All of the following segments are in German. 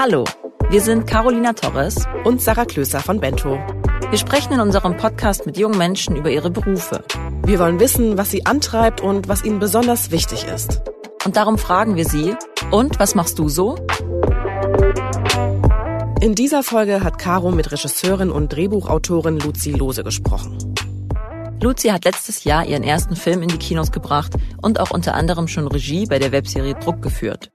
Hallo, wir sind Carolina Torres und Sarah Klöser von Bento. Wir sprechen in unserem Podcast mit jungen Menschen über ihre Berufe. Wir wollen wissen, was sie antreibt und was ihnen besonders wichtig ist. Und darum fragen wir sie, und was machst du so? In dieser Folge hat Caro mit Regisseurin und Drehbuchautorin Luzi Lose gesprochen. Luzi hat letztes Jahr ihren ersten Film in die Kinos gebracht und auch unter anderem schon Regie bei der Webserie Druck geführt.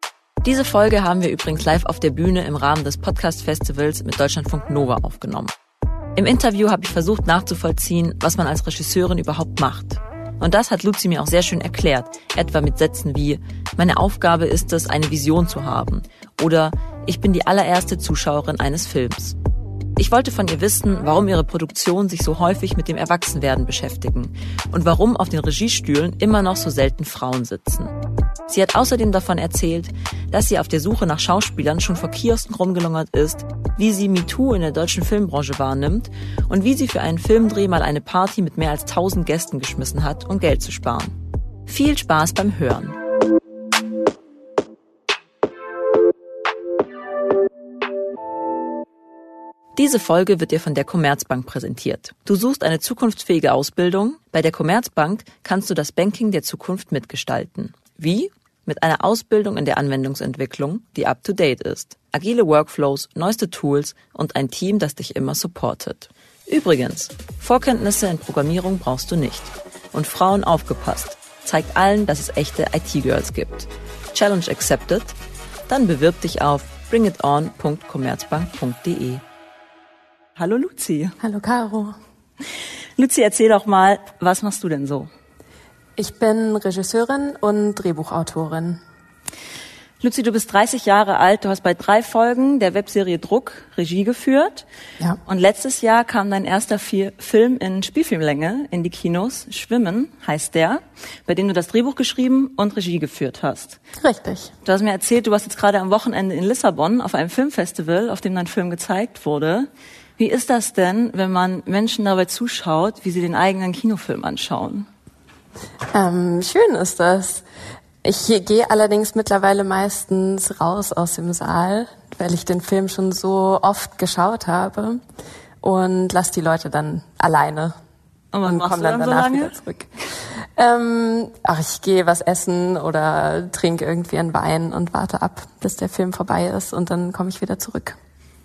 Diese Folge haben wir übrigens live auf der Bühne im Rahmen des Podcast-Festivals mit Deutschlandfunk Nova aufgenommen. Im Interview habe ich versucht nachzuvollziehen, was man als Regisseurin überhaupt macht. Und das hat Luzi mir auch sehr schön erklärt, etwa mit Sätzen wie, meine Aufgabe ist es, eine Vision zu haben oder ich bin die allererste Zuschauerin eines Films. Ich wollte von ihr wissen, warum ihre Produktionen sich so häufig mit dem Erwachsenwerden beschäftigen und warum auf den Regiestühlen immer noch so selten Frauen sitzen. Sie hat außerdem davon erzählt, dass sie auf der Suche nach Schauspielern schon vor Kiosken rumgelungert ist, wie sie MeToo in der deutschen Filmbranche wahrnimmt und wie sie für einen Filmdreh mal eine Party mit mehr als 1000 Gästen geschmissen hat, um Geld zu sparen. Viel Spaß beim Hören. Diese Folge wird dir von der Commerzbank präsentiert. Du suchst eine zukunftsfähige Ausbildung? Bei der Commerzbank kannst du das Banking der Zukunft mitgestalten. Wie? Mit einer Ausbildung in der Anwendungsentwicklung, die up-to-date ist. Agile Workflows, neueste Tools und ein Team, das dich immer supportet. Übrigens, Vorkenntnisse in Programmierung brauchst du nicht. Und Frauen aufgepasst. Zeigt allen, dass es echte IT-Girls gibt. Challenge accepted? Dann bewirb dich auf bringiton.commerzbank.de. Hallo Luzi. Hallo Caro. Luzi, erzähl doch mal, was machst du denn so? Ich bin Regisseurin und Drehbuchautorin. Luzi, du bist 30 Jahre alt, du hast bei drei Folgen der Webserie Druck Regie geführt. Ja. Und letztes Jahr kam dein erster Film in Spielfilmlänge in die Kinos. Schwimmen heißt der, bei dem du das Drehbuch geschrieben und Regie geführt hast. Richtig. Du hast mir erzählt, du warst jetzt gerade am Wochenende in Lissabon auf einem Filmfestival, auf dem dein Film gezeigt wurde. Wie ist das denn, wenn man Menschen dabei zuschaut, wie sie den eigenen Kinofilm anschauen? Ähm, schön ist das. Ich gehe allerdings mittlerweile meistens raus aus dem Saal, weil ich den Film schon so oft geschaut habe und lass die Leute dann alleine und, und komme dann, dann danach so wieder zurück. Ähm, ach, ich gehe was essen oder trinke irgendwie einen Wein und warte ab, bis der Film vorbei ist und dann komme ich wieder zurück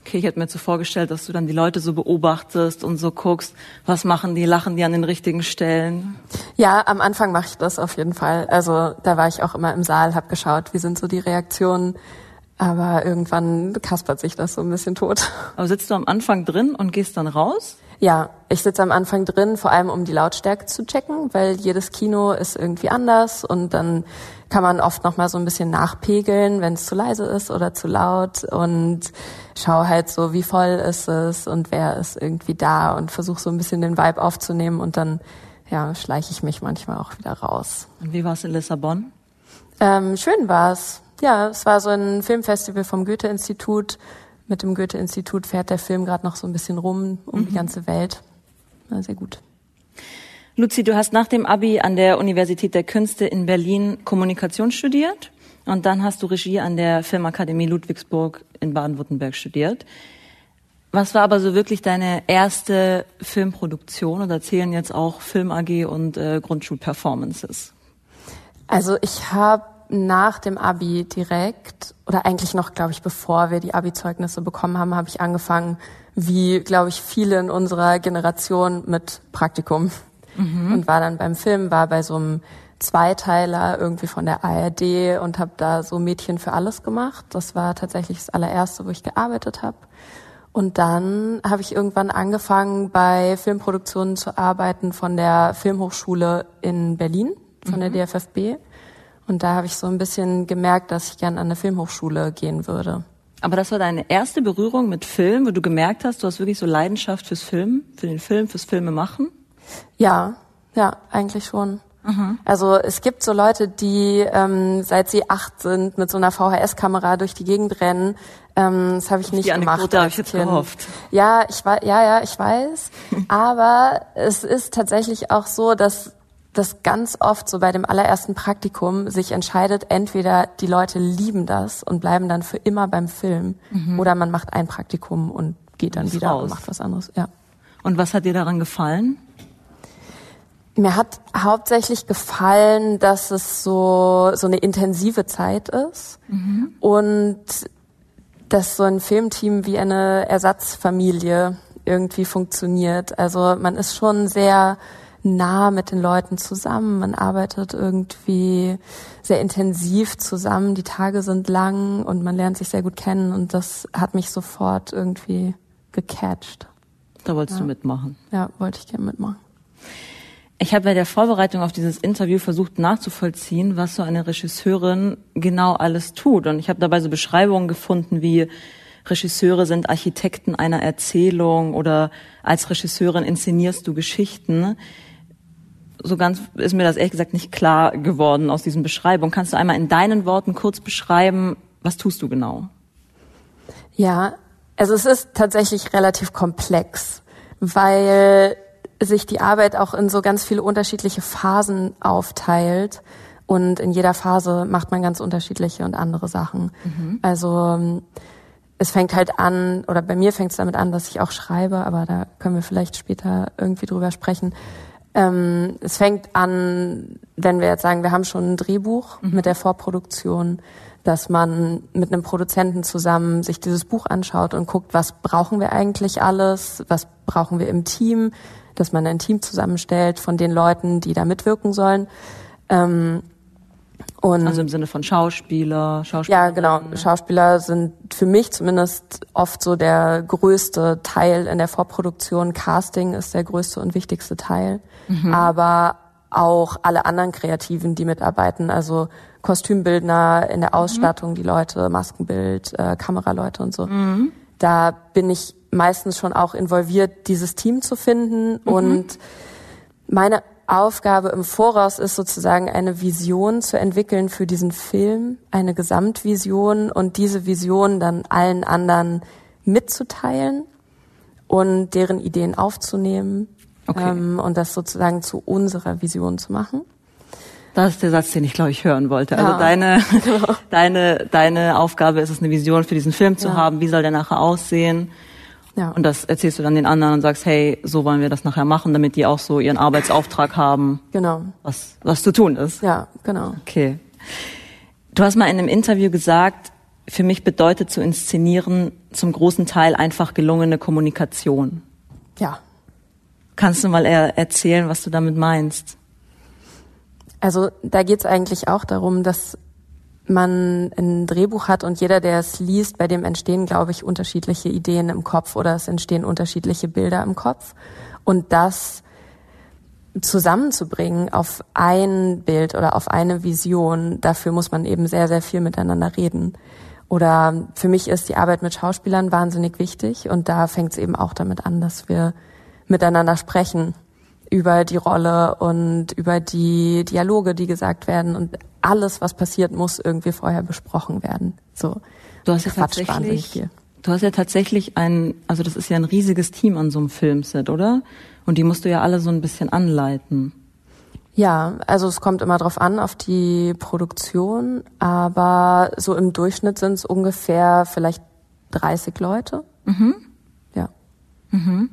okay, ich hätte mir so vorgestellt, dass du dann die Leute so beobachtest und so guckst, was machen die, lachen die an den richtigen Stellen? Ja, am Anfang mache ich das auf jeden Fall. Also da war ich auch immer im Saal, habe geschaut, wie sind so die Reaktionen. Aber irgendwann kaspert sich das so ein bisschen tot. Aber sitzt du am Anfang drin und gehst dann raus? Ja, ich sitze am Anfang drin, vor allem um die Lautstärke zu checken, weil jedes Kino ist irgendwie anders und dann kann man oft noch mal so ein bisschen nachpegeln, wenn es zu leise ist oder zu laut und schau halt so, wie voll ist es und wer ist irgendwie da und versuche so ein bisschen den Vibe aufzunehmen und dann ja, schleiche ich mich manchmal auch wieder raus. Und wie war es in Lissabon? Ähm, schön war's. Ja, es war so ein Filmfestival vom Goethe-Institut. Mit dem Goethe-Institut fährt der Film gerade noch so ein bisschen rum um mhm. die ganze Welt. War sehr gut. Luzi, du hast nach dem Abi an der Universität der Künste in Berlin Kommunikation studiert und dann hast du Regie an der Filmakademie Ludwigsburg in Baden-Württemberg studiert. Was war aber so wirklich deine erste Filmproduktion oder zählen jetzt auch Film AG und äh, Grundschulperformances? Also ich habe nach dem Abi direkt oder eigentlich noch, glaube ich, bevor wir die Abi-Zeugnisse bekommen haben, habe ich angefangen, wie, glaube ich, viele in unserer Generation mit Praktikum mhm. und war dann beim Film, war bei so einem Zweiteiler irgendwie von der ARD und habe da so Mädchen für alles gemacht. Das war tatsächlich das allererste, wo ich gearbeitet habe. Und dann habe ich irgendwann angefangen, bei Filmproduktionen zu arbeiten von der Filmhochschule in Berlin, von mhm. der DFFB. Und da habe ich so ein bisschen gemerkt, dass ich gern an eine Filmhochschule gehen würde. Aber das war deine erste Berührung mit Film, wo du gemerkt hast, du hast wirklich so Leidenschaft fürs Film, für den Film, fürs Filme machen? Ja, ja, eigentlich schon. Mhm. Also es gibt so Leute, die ähm, seit sie acht sind mit so einer VHS-Kamera durch die Gegend rennen. Ähm, das habe ich Auf nicht die gemacht. habe ich jetzt gehofft. Ja, ich weiß, ja, ja, ich weiß. Aber es ist tatsächlich auch so, dass dass ganz oft so bei dem allerersten Praktikum sich entscheidet, entweder die Leute lieben das und bleiben dann für immer beim Film mhm. oder man macht ein Praktikum und geht dann wieder raus. und macht was anderes. Ja. Und was hat dir daran gefallen? Mir hat hauptsächlich gefallen, dass es so, so eine intensive Zeit ist mhm. und dass so ein Filmteam wie eine Ersatzfamilie irgendwie funktioniert. Also man ist schon sehr nah mit den Leuten zusammen. Man arbeitet irgendwie sehr intensiv zusammen. Die Tage sind lang und man lernt sich sehr gut kennen und das hat mich sofort irgendwie gecatcht. Da wolltest ja. du mitmachen? Ja, wollte ich gerne mitmachen. Ich habe bei der Vorbereitung auf dieses Interview versucht nachzuvollziehen, was so eine Regisseurin genau alles tut. Und ich habe dabei so Beschreibungen gefunden wie Regisseure sind Architekten einer Erzählung oder als Regisseurin inszenierst du Geschichten. So ganz ist mir das ehrlich gesagt nicht klar geworden aus diesen Beschreibungen. Kannst du einmal in deinen Worten kurz beschreiben, was tust du genau? Ja, also es ist tatsächlich relativ komplex, weil sich die Arbeit auch in so ganz viele unterschiedliche Phasen aufteilt. Und in jeder Phase macht man ganz unterschiedliche und andere Sachen. Mhm. Also es fängt halt an, oder bei mir fängt es damit an, dass ich auch schreibe, aber da können wir vielleicht später irgendwie drüber sprechen. Ähm, es fängt an, wenn wir jetzt sagen, wir haben schon ein Drehbuch mhm. mit der Vorproduktion, dass man mit einem Produzenten zusammen sich dieses Buch anschaut und guckt, was brauchen wir eigentlich alles, was brauchen wir im Team, dass man ein Team zusammenstellt von den Leuten, die da mitwirken sollen. Ähm, und also im Sinne von Schauspieler, Schauspieler. Ja, genau. Schauspieler sind für mich zumindest oft so der größte Teil in der Vorproduktion. Casting ist der größte und wichtigste Teil. Mhm. Aber auch alle anderen Kreativen, die mitarbeiten, also Kostümbildner in der Ausstattung, mhm. die Leute, Maskenbild, äh, Kameraleute und so. Mhm. Da bin ich meistens schon auch involviert, dieses Team zu finden. Mhm. Und meine Aufgabe im Voraus ist sozusagen eine Vision zu entwickeln für diesen Film, eine Gesamtvision und diese Vision dann allen anderen mitzuteilen und deren Ideen aufzunehmen okay. ähm, und das sozusagen zu unserer Vision zu machen. Das ist der Satz, den ich glaube ich hören wollte. Also ja, deine, genau. deine, deine Aufgabe ist es, eine Vision für diesen Film zu ja. haben. Wie soll der nachher aussehen? Ja. Und das erzählst du dann den anderen und sagst, hey, so wollen wir das nachher machen, damit die auch so ihren Arbeitsauftrag haben. Genau. Was, was zu tun ist. Ja, genau. Okay. Du hast mal in einem Interview gesagt, für mich bedeutet zu inszenieren zum großen Teil einfach gelungene Kommunikation. Ja. Kannst du mal erzählen, was du damit meinst? Also da geht es eigentlich auch darum, dass man ein Drehbuch hat und jeder, der es liest, bei dem entstehen, glaube ich, unterschiedliche Ideen im Kopf oder es entstehen unterschiedliche Bilder im Kopf. Und das zusammenzubringen auf ein Bild oder auf eine Vision, dafür muss man eben sehr, sehr viel miteinander reden. Oder für mich ist die Arbeit mit Schauspielern wahnsinnig wichtig und da fängt es eben auch damit an, dass wir miteinander sprechen über die Rolle und über die Dialoge, die gesagt werden und alles, was passiert, muss irgendwie vorher besprochen werden. So. Du hast ja tatsächlich, du hast ja tatsächlich ein, also das ist ja ein riesiges Team an so einem Filmset, oder? Und die musst du ja alle so ein bisschen anleiten. Ja, also es kommt immer drauf an, auf die Produktion, aber so im Durchschnitt sind es ungefähr vielleicht 30 Leute. Mhm. Ja. Mhm.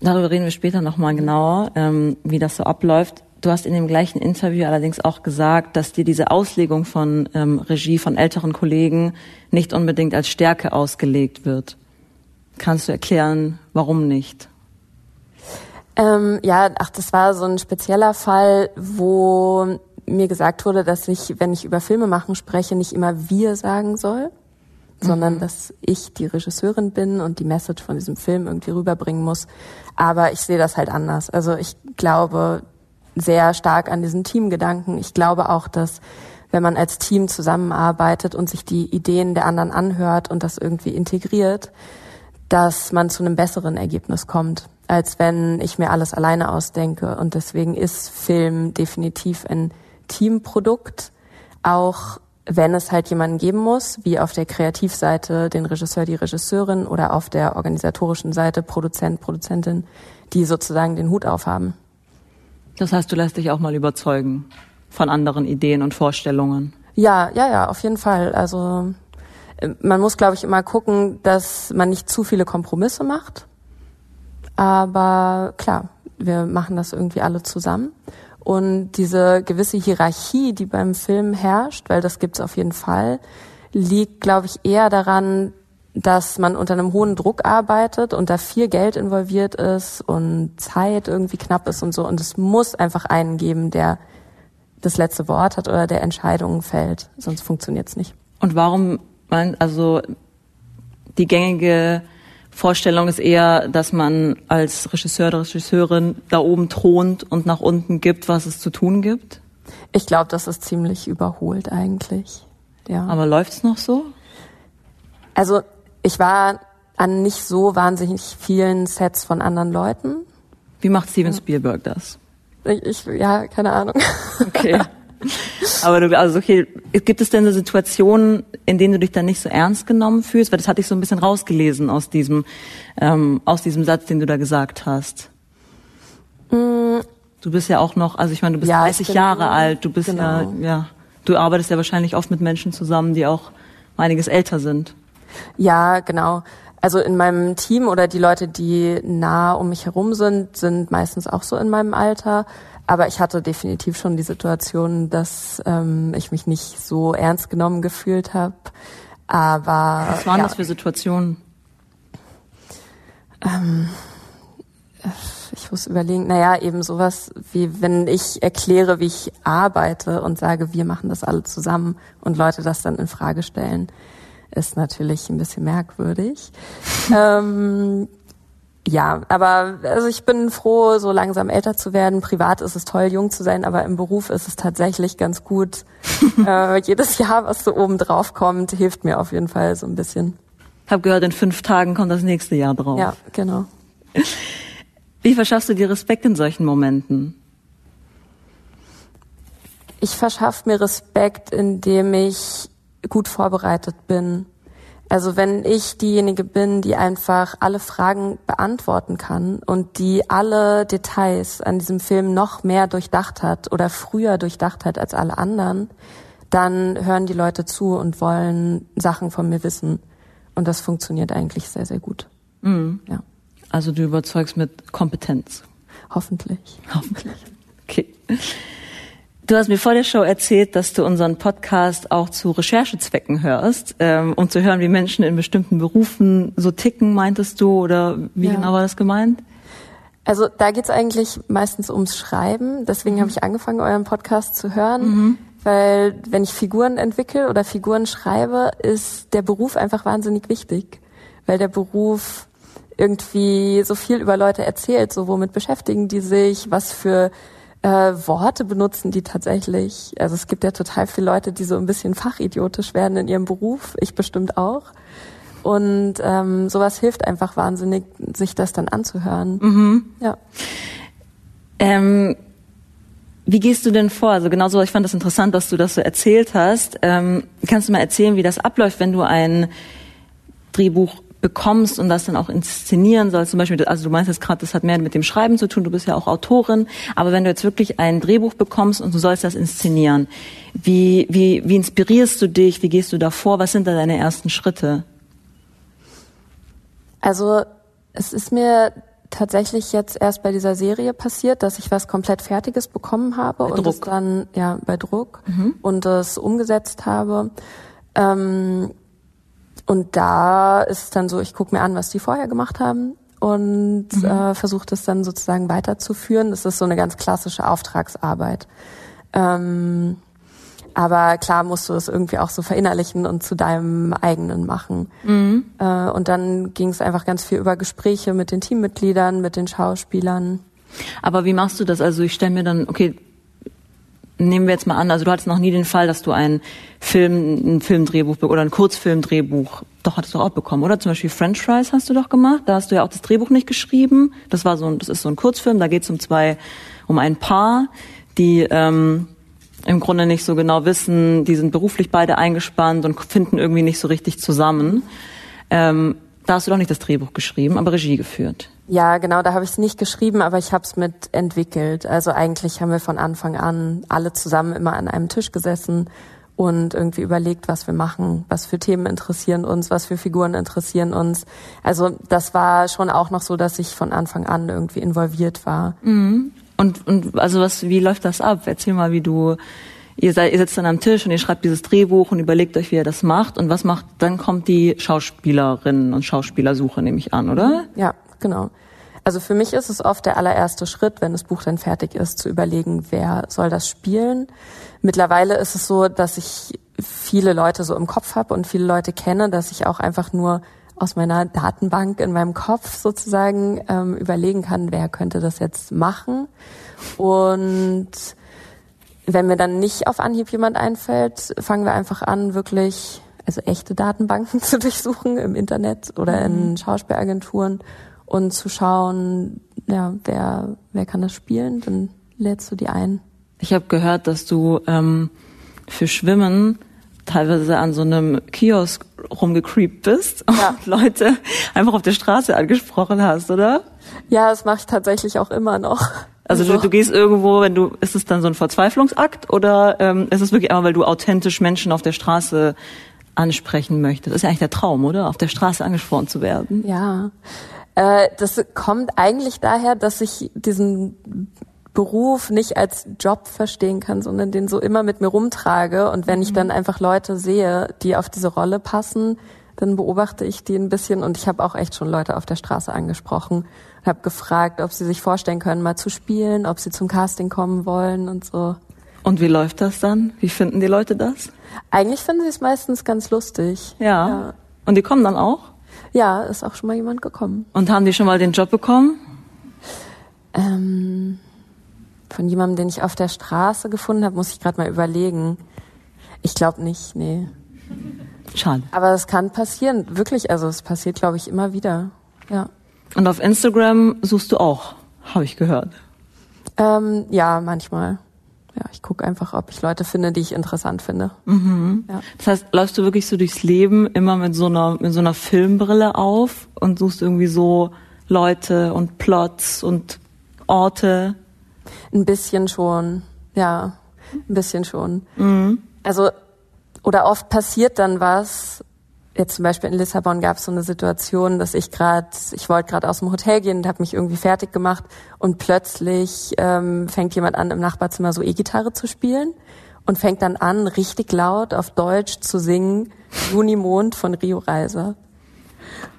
Darüber reden wir später nochmal genauer, ähm, wie das so abläuft. Du hast in dem gleichen Interview allerdings auch gesagt, dass dir diese Auslegung von ähm, Regie von älteren Kollegen nicht unbedingt als Stärke ausgelegt wird. Kannst du erklären, warum nicht? Ähm, ja, ach, das war so ein spezieller Fall, wo mir gesagt wurde, dass ich, wenn ich über Filme machen spreche, nicht immer wir sagen soll, sondern mhm. dass ich die Regisseurin bin und die Message von diesem Film irgendwie rüberbringen muss. Aber ich sehe das halt anders. Also ich glaube sehr stark an diesen Teamgedanken. Ich glaube auch, dass wenn man als Team zusammenarbeitet und sich die Ideen der anderen anhört und das irgendwie integriert, dass man zu einem besseren Ergebnis kommt, als wenn ich mir alles alleine ausdenke. Und deswegen ist Film definitiv ein Teamprodukt, auch wenn es halt jemanden geben muss, wie auf der Kreativseite den Regisseur, die Regisseurin oder auf der organisatorischen Seite Produzent, Produzentin, die sozusagen den Hut aufhaben. Das heißt, du lässt dich auch mal überzeugen von anderen Ideen und Vorstellungen. Ja, ja, ja, auf jeden Fall. Also äh, man muss, glaube ich, immer gucken, dass man nicht zu viele Kompromisse macht. Aber klar, wir machen das irgendwie alle zusammen. Und diese gewisse Hierarchie, die beim Film herrscht, weil das gibt's auf jeden Fall, liegt, glaube ich, eher daran, dass man unter einem hohen Druck arbeitet und da viel Geld involviert ist und Zeit irgendwie knapp ist und so. Und es muss einfach einen geben, der das letzte Wort hat oder der Entscheidungen fällt. Sonst funktioniert's nicht. Und warum, also die gängige Vorstellung ist eher, dass man als Regisseur oder Regisseurin da oben thront und nach unten gibt, was es zu tun gibt? Ich glaube, das ist ziemlich überholt eigentlich. Ja. Aber läuft's noch so? Also ich war an nicht so wahnsinnig vielen Sets von anderen Leuten. Wie macht Steven Spielberg das? Ich, ich ja, keine Ahnung. Okay. Aber du, also okay, gibt es denn so Situationen, in denen du dich dann nicht so ernst genommen fühlst? Weil das hatte ich so ein bisschen rausgelesen aus diesem, ähm, aus diesem Satz, den du da gesagt hast. Mm. Du bist ja auch noch, also ich meine, du bist ja, 30 Jahre alt, du bist genau. ja, ja, du arbeitest ja wahrscheinlich oft mit Menschen zusammen, die auch einiges älter sind. Ja, genau. Also in meinem Team oder die Leute, die nah um mich herum sind, sind meistens auch so in meinem Alter. Aber ich hatte definitiv schon die Situation, dass ähm, ich mich nicht so ernst genommen gefühlt habe. Aber was waren ja, das für Situationen? Ähm, ich muss überlegen, naja, eben sowas wie, wenn ich erkläre, wie ich arbeite und sage, wir machen das alle zusammen und Leute das dann in Frage stellen ist natürlich ein bisschen merkwürdig. ähm, ja, aber also ich bin froh, so langsam älter zu werden. Privat ist es toll, jung zu sein, aber im Beruf ist es tatsächlich ganz gut. äh, jedes Jahr, was so oben drauf kommt, hilft mir auf jeden Fall so ein bisschen. Ich habe gehört, in fünf Tagen kommt das nächste Jahr drauf. Ja, genau. Wie verschaffst du dir Respekt in solchen Momenten? Ich verschaffe mir Respekt, indem ich gut vorbereitet bin. Also wenn ich diejenige bin, die einfach alle Fragen beantworten kann und die alle Details an diesem Film noch mehr durchdacht hat oder früher durchdacht hat als alle anderen, dann hören die Leute zu und wollen Sachen von mir wissen. Und das funktioniert eigentlich sehr, sehr gut. Mhm. Ja. Also du überzeugst mit Kompetenz. Hoffentlich. Hoffentlich. Okay. Du hast mir vor der Show erzählt, dass du unseren Podcast auch zu Recherchezwecken hörst, ähm, um zu hören, wie Menschen in bestimmten Berufen so ticken, meintest du, oder wie ja. genau war das gemeint? Also da geht's eigentlich meistens ums Schreiben. Deswegen mhm. habe ich angefangen, euren Podcast zu hören. Mhm. Weil wenn ich Figuren entwickle oder Figuren schreibe, ist der Beruf einfach wahnsinnig wichtig. Weil der Beruf irgendwie so viel über Leute erzählt, so womit beschäftigen die sich, was für äh, Worte benutzen die tatsächlich. Also es gibt ja total viele Leute, die so ein bisschen fachidiotisch werden in ihrem Beruf. Ich bestimmt auch. Und ähm, sowas hilft einfach wahnsinnig, sich das dann anzuhören. Mhm. Ja. Ähm, wie gehst du denn vor? Also genau so, ich fand das interessant, dass du das so erzählt hast. Ähm, kannst du mal erzählen, wie das abläuft, wenn du ein Drehbuch bekommst und das dann auch inszenieren sollst. Zum Beispiel, also du meinst jetzt gerade, das hat mehr mit dem Schreiben zu tun, du bist ja auch Autorin, aber wenn du jetzt wirklich ein Drehbuch bekommst und du sollst das inszenieren, wie, wie, wie inspirierst du dich, wie gehst du da vor, was sind da deine ersten Schritte? Also es ist mir tatsächlich jetzt erst bei dieser Serie passiert, dass ich was komplett Fertiges bekommen habe bei und Druck. es dann ja bei Druck mhm. und es umgesetzt habe. Ähm, und da ist es dann so, ich gucke mir an, was die vorher gemacht haben und mhm. äh, versuche das dann sozusagen weiterzuführen. Das ist so eine ganz klassische Auftragsarbeit. Ähm, aber klar musst du es irgendwie auch so verinnerlichen und zu deinem eigenen machen. Mhm. Äh, und dann ging es einfach ganz viel über Gespräche mit den Teammitgliedern, mit den Schauspielern. Aber wie machst du das? Also ich stelle mir dann, okay, nehmen wir jetzt mal an, also du hattest noch nie den Fall, dass du ein Film, ein Filmdrehbuch oder ein Kurzfilmdrehbuch, doch hattest du auch bekommen, oder? Zum Beispiel French Fries hast du doch gemacht, da hast du ja auch das Drehbuch nicht geschrieben. Das war so ein, das ist so ein Kurzfilm, da geht es um zwei, um ein Paar, die ähm, im Grunde nicht so genau wissen, die sind beruflich beide eingespannt und finden irgendwie nicht so richtig zusammen. Ähm, da hast du doch nicht das Drehbuch geschrieben, aber Regie geführt. Ja, genau, da habe ich es nicht geschrieben, aber ich habe es mit entwickelt. Also eigentlich haben wir von Anfang an alle zusammen immer an einem Tisch gesessen und irgendwie überlegt, was wir machen, was für Themen interessieren uns, was für Figuren interessieren uns. Also das war schon auch noch so, dass ich von Anfang an irgendwie involviert war. Mhm. Und, und also was, wie läuft das ab? Erzähl mal, wie du ihr seid, ihr sitzt dann am Tisch und ihr schreibt dieses Drehbuch und überlegt euch, wie ihr das macht. Und was macht, dann kommt die Schauspielerinnen und Schauspielersuche, nehme ich an, oder? Ja, genau. Also für mich ist es oft der allererste Schritt, wenn das Buch dann fertig ist, zu überlegen, wer soll das spielen. Mittlerweile ist es so, dass ich viele Leute so im Kopf habe und viele Leute kenne, dass ich auch einfach nur aus meiner Datenbank in meinem Kopf sozusagen ähm, überlegen kann, wer könnte das jetzt machen. Und wenn mir dann nicht auf Anhieb jemand einfällt, fangen wir einfach an, wirklich also echte Datenbanken zu durchsuchen im Internet oder in mhm. Schauspielagenturen und zu schauen, ja, wer, wer kann das spielen, dann lädst du die ein. Ich habe gehört, dass du ähm, für Schwimmen teilweise an so einem Kiosk rumgecreept bist ja. und Leute einfach auf der Straße angesprochen hast, oder? Ja, das mache ich tatsächlich auch immer noch. Also du, du, gehst irgendwo, wenn du, ist es dann so ein Verzweiflungsakt oder ähm, ist es wirklich einmal, weil du authentisch Menschen auf der Straße ansprechen möchtest? Das ist ja eigentlich der Traum, oder? Auf der Straße angesprochen zu werden. Ja, äh, das kommt eigentlich daher, dass ich diesen Beruf nicht als Job verstehen kann, sondern den so immer mit mir rumtrage. Und wenn ich mhm. dann einfach Leute sehe, die auf diese Rolle passen, dann beobachte ich die ein bisschen. Und ich habe auch echt schon Leute auf der Straße angesprochen, habe gefragt, ob sie sich vorstellen können, mal zu spielen, ob sie zum Casting kommen wollen und so. Und wie läuft das dann? Wie finden die Leute das? Eigentlich finden sie es meistens ganz lustig. Ja. ja. Und die kommen dann auch? Ja, ist auch schon mal jemand gekommen. Und haben die schon mal den Job bekommen? Ähm, von jemandem, den ich auf der Straße gefunden habe, muss ich gerade mal überlegen. Ich glaube nicht, nee. Schade. Aber es kann passieren, wirklich. Also es passiert, glaube ich, immer wieder. Ja. Und auf Instagram suchst du auch, habe ich gehört. Ähm, ja, manchmal ja, ich gucke einfach, ob ich Leute finde, die ich interessant finde. Mhm. Ja. Das heißt, läufst du wirklich so durchs Leben immer mit so einer mit so einer Filmbrille auf und suchst irgendwie so Leute und Plots und Orte? Ein bisschen schon, ja, ein bisschen schon. Mhm. Also oder oft passiert dann was jetzt zum Beispiel in Lissabon gab es so eine Situation, dass ich gerade, ich wollte gerade aus dem Hotel gehen und habe mich irgendwie fertig gemacht und plötzlich ähm, fängt jemand an, im Nachbarzimmer so E-Gitarre zu spielen und fängt dann an, richtig laut auf Deutsch zu singen Junimond von Rio Reiser.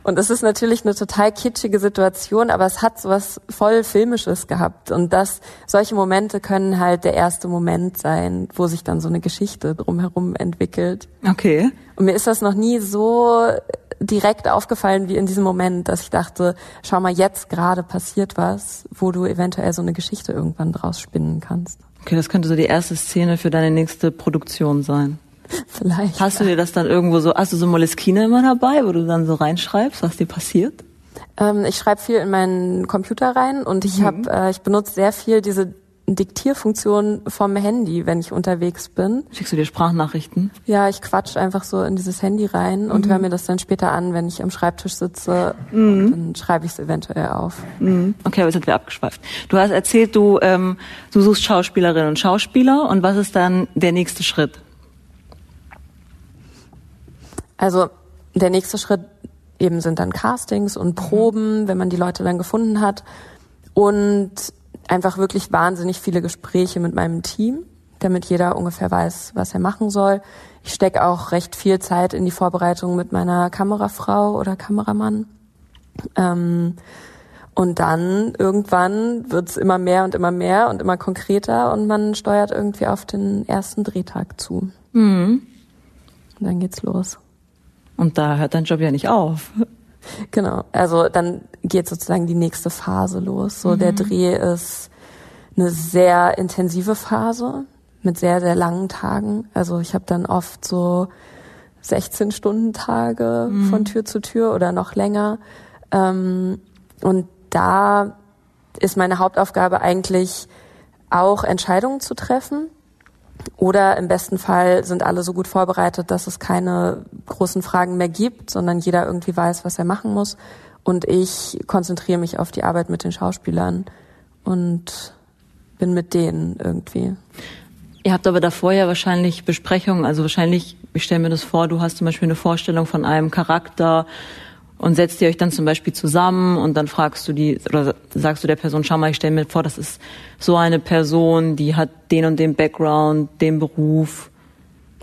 Und es ist natürlich eine total kitschige Situation, aber es hat sowas voll Filmisches gehabt. Und das, solche Momente können halt der erste Moment sein, wo sich dann so eine Geschichte drumherum entwickelt. Okay. Und mir ist das noch nie so direkt aufgefallen wie in diesem Moment, dass ich dachte, schau mal, jetzt gerade passiert was, wo du eventuell so eine Geschichte irgendwann draus spinnen kannst. Okay, das könnte so die erste Szene für deine nächste Produktion sein. Vielleicht. Hast du dir das dann irgendwo so, hast du so Moleskine immer dabei, wo du dann so reinschreibst, was dir passiert? Ähm, ich schreibe viel in meinen Computer rein und ich mhm. habe, äh, ich benutze sehr viel diese Diktierfunktion vom Handy, wenn ich unterwegs bin. Schickst du dir Sprachnachrichten? Ja, ich quatsch einfach so in dieses Handy rein mhm. und höre mir das dann später an, wenn ich am Schreibtisch sitze. Mhm. dann schreibe ich es eventuell auf. Mhm. Okay, aber jetzt sind wir abgeschweift. Du hast erzählt, du, ähm, du suchst Schauspielerinnen und Schauspieler und was ist dann der nächste Schritt? Also der nächste Schritt eben sind dann Castings und Proben, wenn man die Leute dann gefunden hat. Und einfach wirklich wahnsinnig viele Gespräche mit meinem Team, damit jeder ungefähr weiß, was er machen soll. Ich stecke auch recht viel Zeit in die Vorbereitung mit meiner Kamerafrau oder Kameramann. Ähm, und dann irgendwann wird's immer mehr und immer mehr und immer konkreter und man steuert irgendwie auf den ersten Drehtag zu. Mhm. Und dann geht's los. Und da hört dein Job ja nicht auf. Genau. Also dann geht sozusagen die nächste Phase los. So mhm. der Dreh ist eine sehr intensive Phase mit sehr, sehr langen Tagen. Also ich habe dann oft so 16 Stunden Tage mhm. von Tür zu Tür oder noch länger. Ähm, und da ist meine Hauptaufgabe eigentlich auch Entscheidungen zu treffen oder im besten Fall sind alle so gut vorbereitet, dass es keine großen Fragen mehr gibt, sondern jeder irgendwie weiß, was er machen muss. Und ich konzentriere mich auf die Arbeit mit den Schauspielern und bin mit denen irgendwie. Ihr habt aber davor ja wahrscheinlich Besprechungen, also wahrscheinlich, ich stelle mir das vor, du hast zum Beispiel eine Vorstellung von einem Charakter und setzt ihr euch dann zum Beispiel zusammen und dann fragst du die oder sagst du der Person, schau mal, ich stelle mir vor, das ist so eine Person, die hat den und den Background, den Beruf.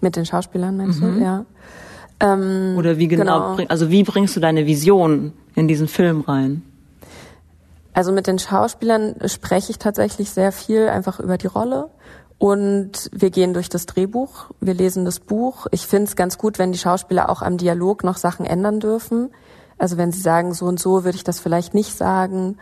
Mit den Schauspielern meinst Mhm. du, ja. Ähm, Oder wie genau, bring- also wie bringst du deine Vision in diesen Film rein? Also mit den Schauspielern spreche ich tatsächlich sehr viel einfach über die Rolle. Und wir gehen durch das Drehbuch, wir lesen das Buch. Ich finde es ganz gut, wenn die Schauspieler auch am Dialog noch Sachen ändern dürfen. Also wenn sie sagen, so und so würde ich das vielleicht nicht sagen.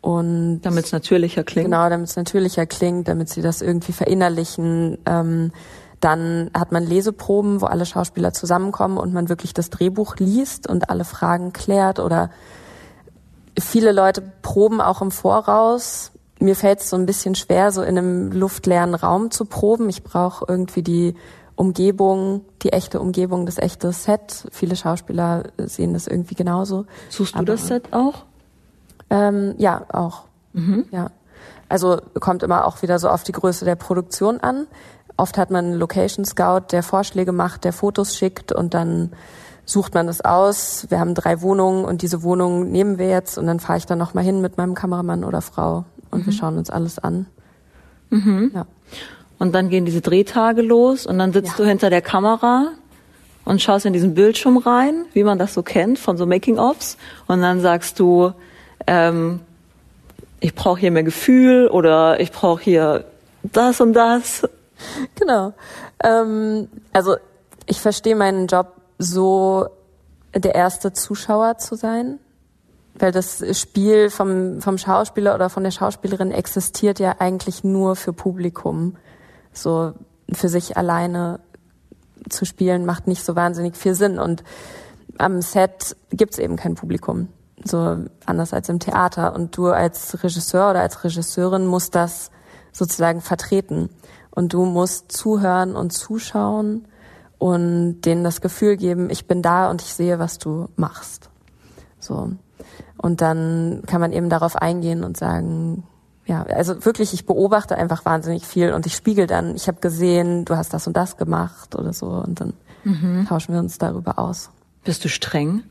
Und Damit es natürlicher klingt. Genau, damit es natürlicher klingt, damit sie das irgendwie verinnerlichen. Ähm, dann hat man Leseproben, wo alle Schauspieler zusammenkommen und man wirklich das Drehbuch liest und alle Fragen klärt oder viele Leute proben auch im Voraus. Mir fällt es so ein bisschen schwer, so in einem luftleeren Raum zu proben. Ich brauche irgendwie die Umgebung, die echte Umgebung, das echte Set. Viele Schauspieler sehen das irgendwie genauso. Suchst du Aber- das Set auch? Ähm, ja, auch. Ja. Also kommt immer auch wieder so auf die Größe der Produktion an. Oft hat man einen Location Scout, der Vorschläge macht, der Fotos schickt und dann sucht man das aus. Wir haben drei Wohnungen und diese Wohnung nehmen wir jetzt und dann fahre ich dann noch mal hin mit meinem Kameramann oder Frau und wir schauen uns alles an. Ja. Und dann gehen diese Drehtage los und dann sitzt Ja. du hinter der Kamera und schaust in diesen Bildschirm rein, wie man das so kennt von so Making-ofs. Und dann sagst du, ähm, ich brauche hier mehr Gefühl oder ich brauche hier das und das. Genau. Ähm, also ich verstehe meinen Job so, der erste Zuschauer zu sein, weil das Spiel vom, vom Schauspieler oder von der Schauspielerin existiert ja eigentlich nur für Publikum. So für sich alleine zu spielen macht nicht so wahnsinnig viel Sinn und am Set gibt's eben kein Publikum. So anders als im Theater. Und du als Regisseur oder als Regisseurin musst das sozusagen vertreten. Und du musst zuhören und zuschauen und denen das Gefühl geben, ich bin da und ich sehe, was du machst. So. Und dann kann man eben darauf eingehen und sagen, ja, also wirklich, ich beobachte einfach wahnsinnig viel und ich spiegel dann, ich habe gesehen, du hast das und das gemacht oder so und dann tauschen wir uns darüber aus. Bist du streng?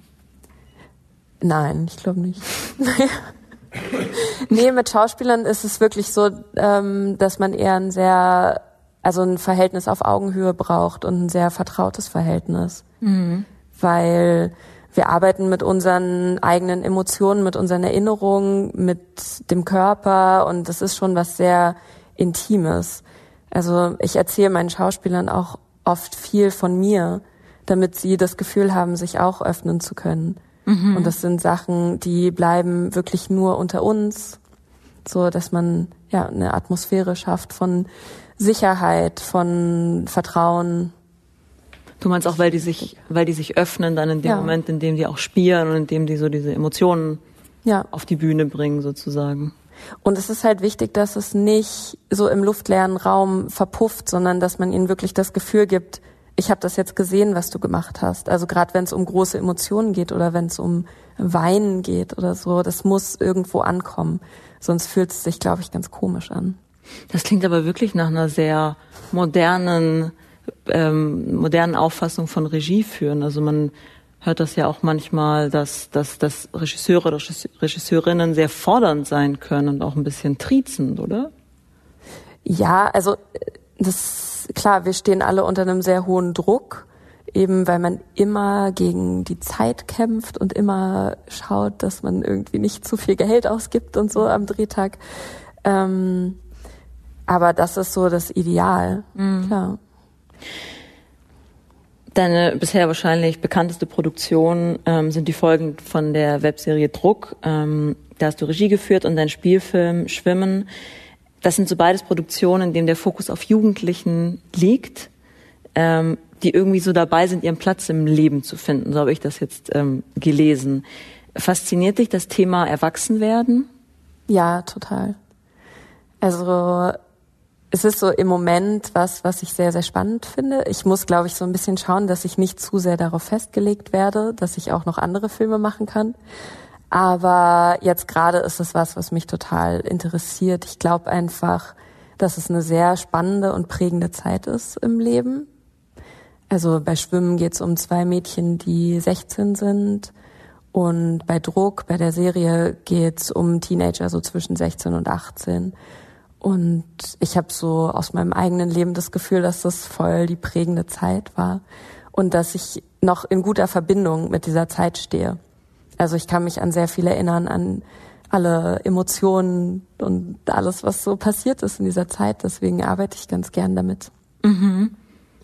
Nein, ich glaube nicht. nee, mit Schauspielern ist es wirklich so, ähm, dass man eher ein sehr, also ein Verhältnis auf Augenhöhe braucht und ein sehr vertrautes Verhältnis. Weil wir arbeiten mit unseren eigenen Emotionen, mit unseren Erinnerungen, mit dem Körper und das ist schon was sehr Intimes. Also ich erzähle meinen Schauspielern auch oft viel von mir, damit sie das Gefühl haben, sich auch öffnen zu können. Und das sind Sachen, die bleiben wirklich nur unter uns, so dass man ja eine Atmosphäre schafft von Sicherheit, von Vertrauen. Du meinst auch, weil die sich, weil die sich öffnen dann in dem Ja. Moment, in dem die auch spielen und in dem die so diese Emotionen Ja. auf die Bühne bringen sozusagen. Und es ist halt wichtig, dass es nicht so im luftleeren Raum verpufft, sondern dass man ihnen wirklich das Gefühl gibt, ich habe das jetzt gesehen, was du gemacht hast. Also gerade wenn es um große Emotionen geht oder wenn es um Weinen geht oder so, das muss irgendwo ankommen. Sonst fühlt es sich, glaube ich, ganz komisch an. Das klingt aber wirklich nach einer sehr modernen, ähm, modernen Auffassung von Regie führen. Also man hört das ja auch manchmal, dass, dass, dass Regisseure oder Regisseurinnen sehr fordernd sein können und auch ein bisschen triezend, oder? Ja, also das klar, wir stehen alle unter einem sehr hohen Druck, eben weil man immer gegen die Zeit kämpft und immer schaut, dass man irgendwie nicht zu viel Geld ausgibt und so am Drehtag. Ähm, aber das ist so das Ideal, klar. Deine bisher wahrscheinlich bekannteste Produktion ähm, sind die Folgen von der Webserie Druck. Ähm, da hast du Regie geführt und dein Spielfilm Schwimmen. Das sind so beides Produktionen, in denen der Fokus auf Jugendlichen liegt, ähm, die irgendwie so dabei sind, ihren Platz im Leben zu finden. So habe ich das jetzt ähm, gelesen. Fasziniert dich das Thema Erwachsenwerden? Ja, total. Also es ist so im Moment was, was ich sehr, sehr spannend finde. Ich muss, glaube ich, so ein bisschen schauen, dass ich nicht zu sehr darauf festgelegt werde, dass ich auch noch andere Filme machen kann. Aber jetzt gerade ist es was, was mich total interessiert. Ich glaube einfach, dass es eine sehr spannende und prägende Zeit ist im Leben. Also bei Schwimmen geht es um zwei Mädchen, die 16 sind. Und bei Druck, bei der Serie, geht es um Teenager so zwischen 16 und 18. Und ich habe so aus meinem eigenen Leben das Gefühl, dass das voll die prägende Zeit war und dass ich noch in guter Verbindung mit dieser Zeit stehe. Also ich kann mich an sehr viel erinnern, an alle Emotionen und alles, was so passiert ist in dieser Zeit. Deswegen arbeite ich ganz gern damit. Mhm.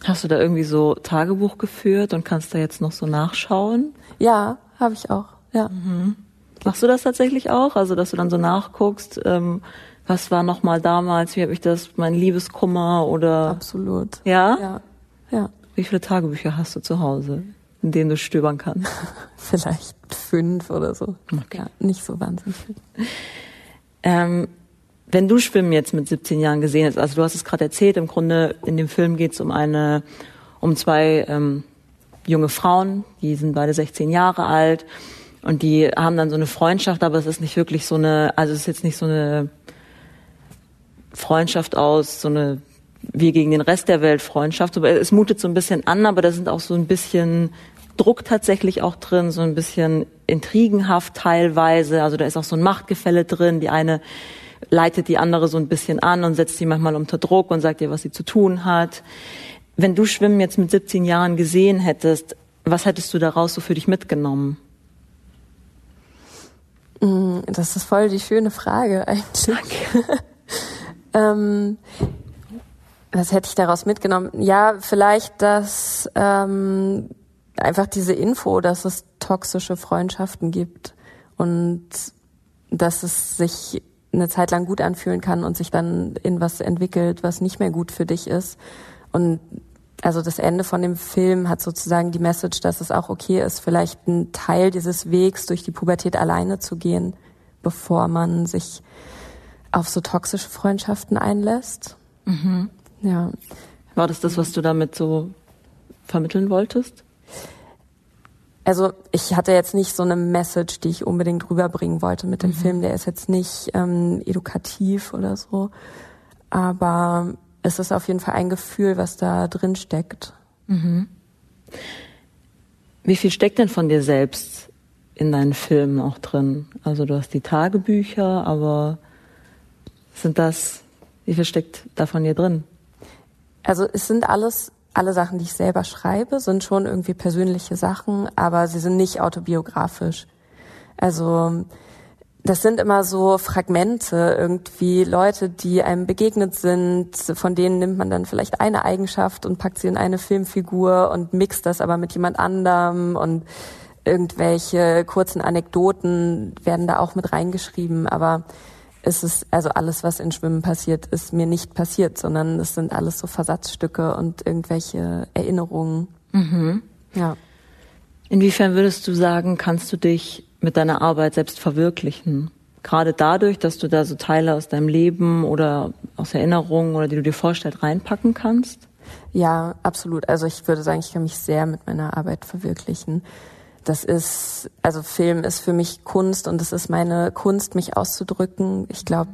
Hast du da irgendwie so Tagebuch geführt und kannst da jetzt noch so nachschauen? Ja, habe ich auch. Ja. Mhm. Machst du das tatsächlich auch? Also, dass du dann so nachguckst, ähm, was war noch mal damals? Wie habe ich das? Mein Liebeskummer oder? Absolut. Ja. Ja. Ja. Wie viele Tagebücher hast du zu Hause, in denen du stöbern kannst? Vielleicht fünf oder so. Okay. Ja, nicht so wahnsinnig viel. Ähm, wenn du Schwimmen jetzt mit 17 Jahren gesehen hast, also du hast es gerade erzählt, im Grunde in dem Film geht es um eine, um zwei ähm, junge Frauen, die sind beide 16 Jahre alt und die haben dann so eine Freundschaft, aber es ist nicht wirklich so eine, also es ist jetzt nicht so eine Freundschaft aus, so eine wir gegen den Rest der Welt Freundschaft. Es mutet so ein bisschen an, aber da sind auch so ein bisschen Druck tatsächlich auch drin, so ein bisschen intrigenhaft teilweise. Also da ist auch so ein Machtgefälle drin. Die eine leitet die andere so ein bisschen an und setzt sie manchmal unter Druck und sagt ihr, was sie zu tun hat. Wenn du Schwimmen jetzt mit 17 Jahren gesehen hättest, was hättest du daraus so für dich mitgenommen? Mm, das ist voll die schöne Frage eigentlich. ähm, was hätte ich daraus mitgenommen? Ja, vielleicht, dass ähm, einfach diese Info, dass es toxische Freundschaften gibt und dass es sich eine Zeit lang gut anfühlen kann und sich dann in was entwickelt, was nicht mehr gut für dich ist. Und also das Ende von dem Film hat sozusagen die Message, dass es auch okay ist, vielleicht einen Teil dieses Wegs durch die Pubertät alleine zu gehen, bevor man sich auf so toxische Freundschaften einlässt. Mhm. Ja. War das das, was du damit so vermitteln wolltest? Also ich hatte jetzt nicht so eine Message, die ich unbedingt rüberbringen wollte mit dem mhm. Film. Der ist jetzt nicht ähm, edukativ oder so, aber es ist auf jeden Fall ein Gefühl, was da drin steckt. Mhm. Wie viel steckt denn von dir selbst in deinen Filmen auch drin? Also du hast die Tagebücher, aber sind das, wie viel steckt da von dir drin? Also es sind alles alle Sachen, die ich selber schreibe, sind schon irgendwie persönliche Sachen, aber sie sind nicht autobiografisch. Also das sind immer so Fragmente, irgendwie Leute, die einem begegnet sind, von denen nimmt man dann vielleicht eine Eigenschaft und packt sie in eine Filmfigur und mixt das aber mit jemand anderem und irgendwelche kurzen Anekdoten werden da auch mit reingeschrieben, aber ist es, also alles, was in Schwimmen passiert, ist mir nicht passiert, sondern es sind alles so Versatzstücke und irgendwelche Erinnerungen. Mhm. Ja. Inwiefern würdest du sagen, kannst du dich mit deiner Arbeit selbst verwirklichen? Gerade dadurch, dass du da so Teile aus deinem Leben oder aus Erinnerungen oder die du dir vorstellst, reinpacken kannst? Ja, absolut. Also ich würde sagen, ich kann mich sehr mit meiner Arbeit verwirklichen das ist, also Film ist für mich Kunst und es ist meine Kunst, mich auszudrücken. Ich glaube,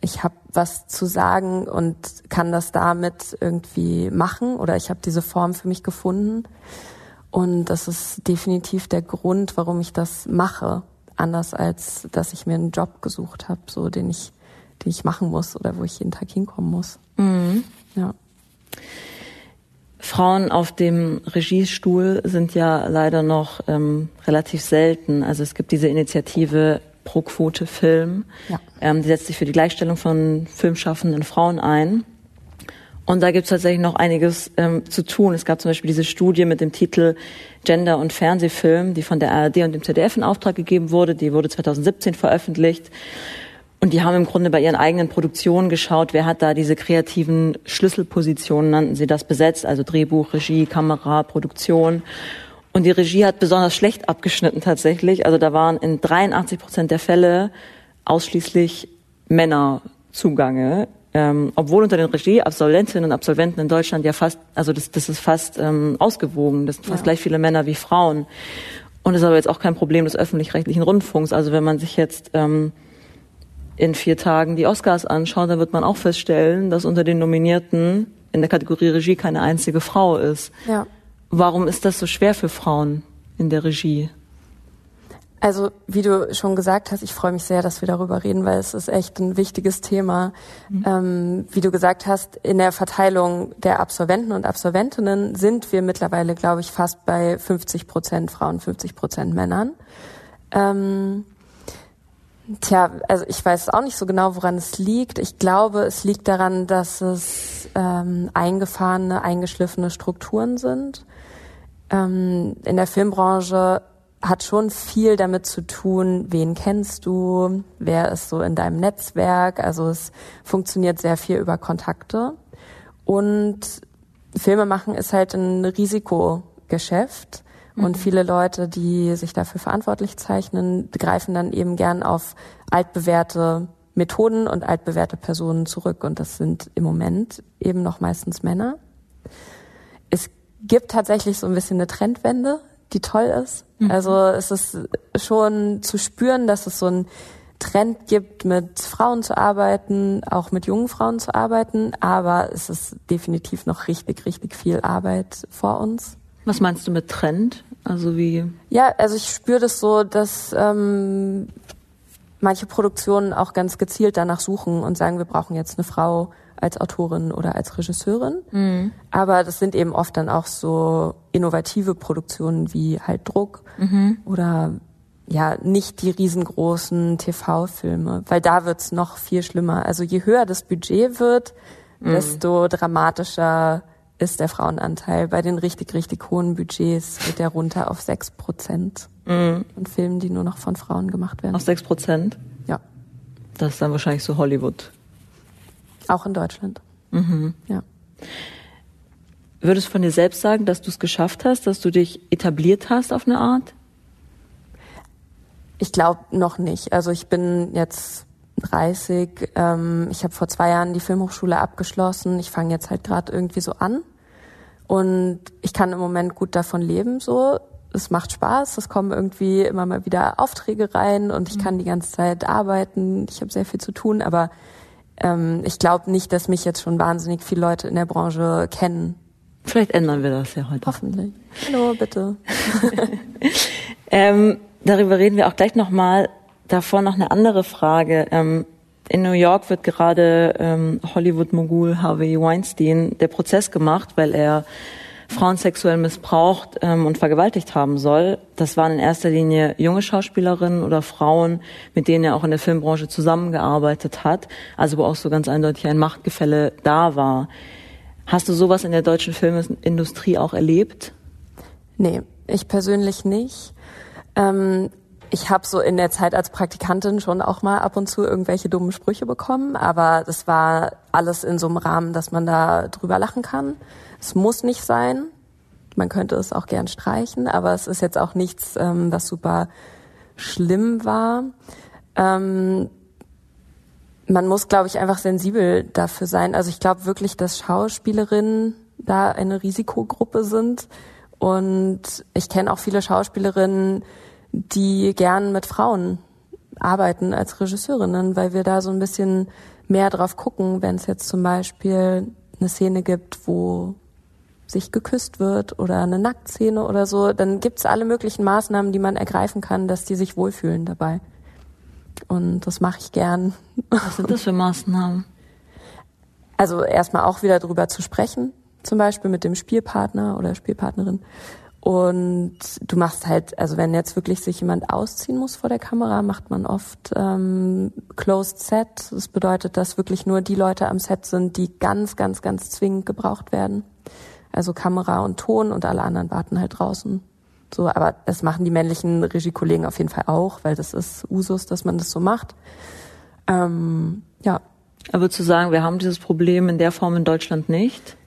ich habe was zu sagen und kann das damit irgendwie machen oder ich habe diese Form für mich gefunden. Und das ist definitiv der Grund, warum ich das mache. Anders als, dass ich mir einen Job gesucht habe, so den ich, den ich machen muss oder wo ich jeden Tag hinkommen muss. Mhm. Ja. Frauen auf dem Regiestuhl sind ja leider noch ähm, relativ selten. Also es gibt diese Initiative Pro Quote Film. Ja. Ähm, die setzt sich für die Gleichstellung von filmschaffenden Frauen ein. Und da gibt es tatsächlich noch einiges ähm, zu tun. Es gab zum Beispiel diese Studie mit dem Titel Gender und Fernsehfilm, die von der ARD und dem ZDF in Auftrag gegeben wurde. Die wurde 2017 veröffentlicht. Und die haben im Grunde bei ihren eigenen Produktionen geschaut, wer hat da diese kreativen Schlüsselpositionen, nannten sie das, besetzt, also Drehbuch, Regie, Kamera, Produktion. Und die Regie hat besonders schlecht abgeschnitten tatsächlich. Also da waren in 83 Prozent der Fälle ausschließlich Männer zugange. Ähm, obwohl unter den Regieabsolventinnen und Absolventen in Deutschland ja fast, also das, das ist fast ähm, ausgewogen, das sind fast ja. gleich viele Männer wie Frauen. Und ist aber jetzt auch kein Problem des öffentlich-rechtlichen Rundfunks. Also wenn man sich jetzt ähm, in vier Tagen die Oscars anschaut, dann wird man auch feststellen, dass unter den Nominierten in der Kategorie Regie keine einzige Frau ist. Ja. Warum ist das so schwer für Frauen in der Regie? Also, wie du schon gesagt hast, ich freue mich sehr, dass wir darüber reden, weil es ist echt ein wichtiges Thema. Mhm. Ähm, wie du gesagt hast, in der Verteilung der Absolventen und Absolventinnen sind wir mittlerweile, glaube ich, fast bei 50 Prozent Frauen, 50 Prozent Männern. Ähm, tja, also ich weiß auch nicht so genau, woran es liegt. Ich glaube, es liegt daran, dass es ähm, eingefahrene, eingeschliffene Strukturen sind. Ähm, in der Filmbranche hat schon viel damit zu tun, wen kennst du, wer ist so in deinem Netzwerk. Also es funktioniert sehr viel über Kontakte. Und Filme machen ist halt ein Risikogeschäft. Mhm. Und viele Leute, die sich dafür verantwortlich zeichnen, greifen dann eben gern auf altbewährte Methoden und altbewährte Personen zurück. Und das sind im Moment eben noch meistens Männer. Es gibt tatsächlich so ein bisschen eine Trendwende die toll ist. Mhm. Also es ist schon zu spüren, dass es so einen Trend gibt, mit Frauen zu arbeiten, auch mit jungen Frauen zu arbeiten, aber es ist definitiv noch richtig, richtig viel Arbeit vor uns. Was meinst du mit Trend? Also wie? Ja, also ich spüre das so, dass ähm, manche Produktionen auch ganz gezielt danach suchen und sagen, wir brauchen jetzt eine Frau als Autorin oder als Regisseurin. Mhm. Aber das sind eben oft dann auch so innovative Produktionen wie halt Druck mhm. oder ja, nicht die riesengroßen TV-Filme, weil da wird's noch viel schlimmer. Also je höher das Budget wird, mhm. desto dramatischer ist der Frauenanteil. Bei den richtig, richtig hohen Budgets geht der runter auf sechs Prozent mhm. von Filmen, die nur noch von Frauen gemacht werden. Auf sechs Prozent? Ja. Das ist dann wahrscheinlich so Hollywood. Auch in Deutschland. Mhm. Ja. Würdest du von dir selbst sagen, dass du es geschafft hast, dass du dich etabliert hast auf eine Art? Ich glaube noch nicht. Also ich bin jetzt 30. Ähm, ich habe vor zwei Jahren die Filmhochschule abgeschlossen. Ich fange jetzt halt gerade irgendwie so an. Und ich kann im Moment gut davon leben. So, es macht Spaß. Es kommen irgendwie immer mal wieder Aufträge rein und ich kann mhm. die ganze Zeit arbeiten. Ich habe sehr viel zu tun, aber ähm, ich glaube nicht, dass mich jetzt schon wahnsinnig viele Leute in der Branche kennen. Vielleicht ändern wir das ja heute. Hoffentlich. Hallo, bitte. ähm, darüber reden wir auch gleich nochmal. Davor noch eine andere Frage. Ähm, in New York wird gerade ähm, Hollywood-Mogul Harvey Weinstein der Prozess gemacht, weil er Frauen sexuell missbraucht ähm, und vergewaltigt haben soll. Das waren in erster Linie junge Schauspielerinnen oder Frauen, mit denen er auch in der Filmbranche zusammengearbeitet hat, also wo auch so ganz eindeutig ein Machtgefälle da war. Hast du sowas in der deutschen Filmindustrie auch erlebt? Nee, ich persönlich nicht. Ähm, ich habe so in der Zeit als Praktikantin schon auch mal ab und zu irgendwelche dummen Sprüche bekommen, aber das war alles in so einem Rahmen, dass man da drüber lachen kann. Es muss nicht sein. Man könnte es auch gern streichen, aber es ist jetzt auch nichts, ähm, was super schlimm war. Ähm, man muss, glaube ich, einfach sensibel dafür sein. Also ich glaube wirklich, dass Schauspielerinnen da eine Risikogruppe sind. Und ich kenne auch viele Schauspielerinnen, die gern mit Frauen arbeiten als Regisseurinnen, weil wir da so ein bisschen mehr drauf gucken, wenn es jetzt zum Beispiel eine Szene gibt, wo sich geküsst wird oder eine Nacktszene oder so, dann gibt's alle möglichen Maßnahmen, die man ergreifen kann, dass die sich wohlfühlen dabei. Und das mache ich gern. Was sind das für Maßnahmen? Also erstmal auch wieder drüber zu sprechen, zum Beispiel mit dem Spielpartner oder Spielpartnerin. Und du machst halt, also wenn jetzt wirklich sich jemand ausziehen muss vor der Kamera, macht man oft ähm, Closed Set. Das bedeutet, dass wirklich nur die Leute am Set sind, die ganz, ganz, ganz zwingend gebraucht werden. Also Kamera und Ton und alle anderen warten halt draußen. So, aber das machen die männlichen Regiekollegen auf jeden Fall auch, weil das ist Usus, dass man das so macht. Ähm, ja. Aber zu sagen, wir haben dieses Problem in der Form in Deutschland nicht?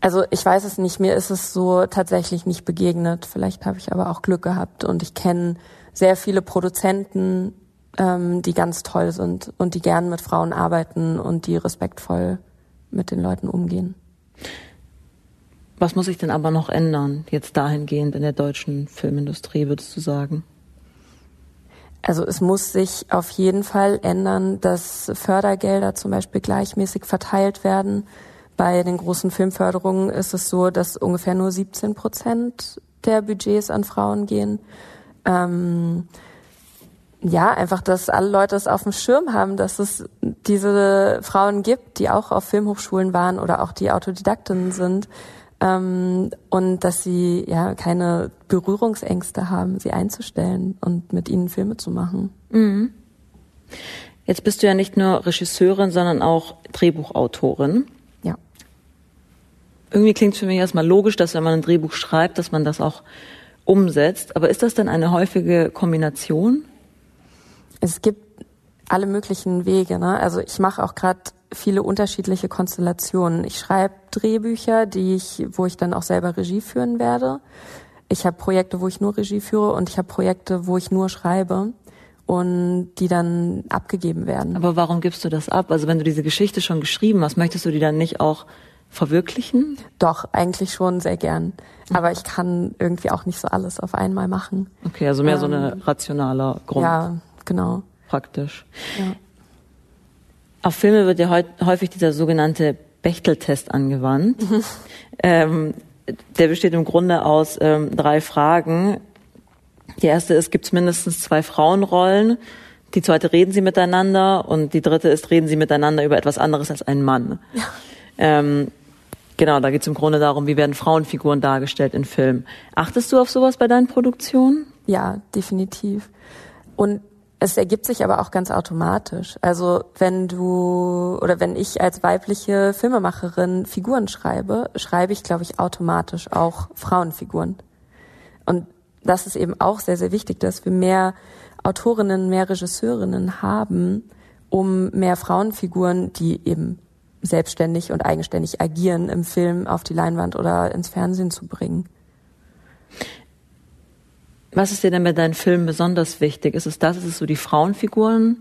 Also ich weiß es nicht, mir ist es so tatsächlich nicht begegnet. Vielleicht habe ich aber auch Glück gehabt und ich kenne sehr viele Produzenten, ähm, die ganz toll sind und die gern mit Frauen arbeiten und die respektvoll mit den Leuten umgehen. Was muss sich denn aber noch ändern, jetzt dahingehend in der deutschen Filmindustrie, würdest du sagen? Also es muss sich auf jeden Fall ändern, dass Fördergelder zum Beispiel gleichmäßig verteilt werden. Bei den großen Filmförderungen ist es so, dass ungefähr nur 17 Prozent der Budgets an Frauen gehen. Ähm, ja, einfach, dass alle Leute es auf dem Schirm haben, dass es diese Frauen gibt, die auch auf Filmhochschulen waren oder auch die Autodidaktinnen sind ähm, und dass sie ja keine Berührungsängste haben, sie einzustellen und mit ihnen Filme zu machen. Mhm. Jetzt bist du ja nicht nur Regisseurin, sondern auch Drehbuchautorin. Irgendwie klingt es für mich erstmal logisch, dass wenn man ein Drehbuch schreibt, dass man das auch umsetzt. Aber ist das denn eine häufige Kombination? Es gibt alle möglichen Wege. Ne? Also ich mache auch gerade viele unterschiedliche Konstellationen. Ich schreibe Drehbücher, die ich, wo ich dann auch selber Regie führen werde. Ich habe Projekte, wo ich nur Regie führe und ich habe Projekte, wo ich nur schreibe und die dann abgegeben werden. Aber warum gibst du das ab? Also wenn du diese Geschichte schon geschrieben hast, möchtest du die dann nicht auch verwirklichen? Doch, eigentlich schon sehr gern. Aber ich kann irgendwie auch nicht so alles auf einmal machen. Okay, also mehr ähm, so eine ähm, rationaler Grund. Ja, genau. Praktisch. Ja. Auf Filme wird ja häufig dieser sogenannte Bechteltest angewandt. Mhm. Ähm, der besteht im Grunde aus ähm, drei Fragen. Die erste ist, gibt es mindestens zwei Frauenrollen? Die zweite, reden sie miteinander? Und die dritte ist, reden sie miteinander über etwas anderes als ein Mann? Ja. Ähm, genau, da geht es im Grunde darum, wie werden Frauenfiguren dargestellt in Filmen. Achtest du auf sowas bei deinen Produktionen? Ja, definitiv. Und es ergibt sich aber auch ganz automatisch. Also wenn du oder wenn ich als weibliche Filmemacherin Figuren schreibe, schreibe ich, glaube ich, automatisch auch Frauenfiguren. Und das ist eben auch sehr, sehr wichtig, dass wir mehr Autorinnen, mehr Regisseurinnen haben, um mehr Frauenfiguren, die eben selbstständig und eigenständig agieren, im Film auf die Leinwand oder ins Fernsehen zu bringen. Was ist dir denn bei deinen Filmen besonders wichtig? Ist es das, ist es so die Frauenfiguren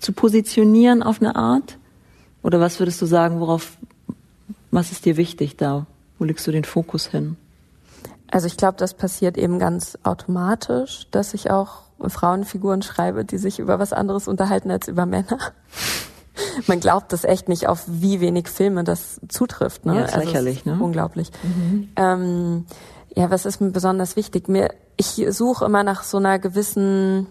zu positionieren auf eine Art? Oder was würdest du sagen, worauf, was ist dir wichtig da? Wo legst du den Fokus hin? Also ich glaube, das passiert eben ganz automatisch, dass ich auch Frauenfiguren schreibe, die sich über was anderes unterhalten als über Männer. Man glaubt das echt nicht, auf wie wenig Filme das zutrifft. Ne? Ja, ist also lächerlich, ne? Unglaublich. Mhm. Ähm, ja, was ist mir besonders wichtig? Mir, ich suche immer nach so einer gewissen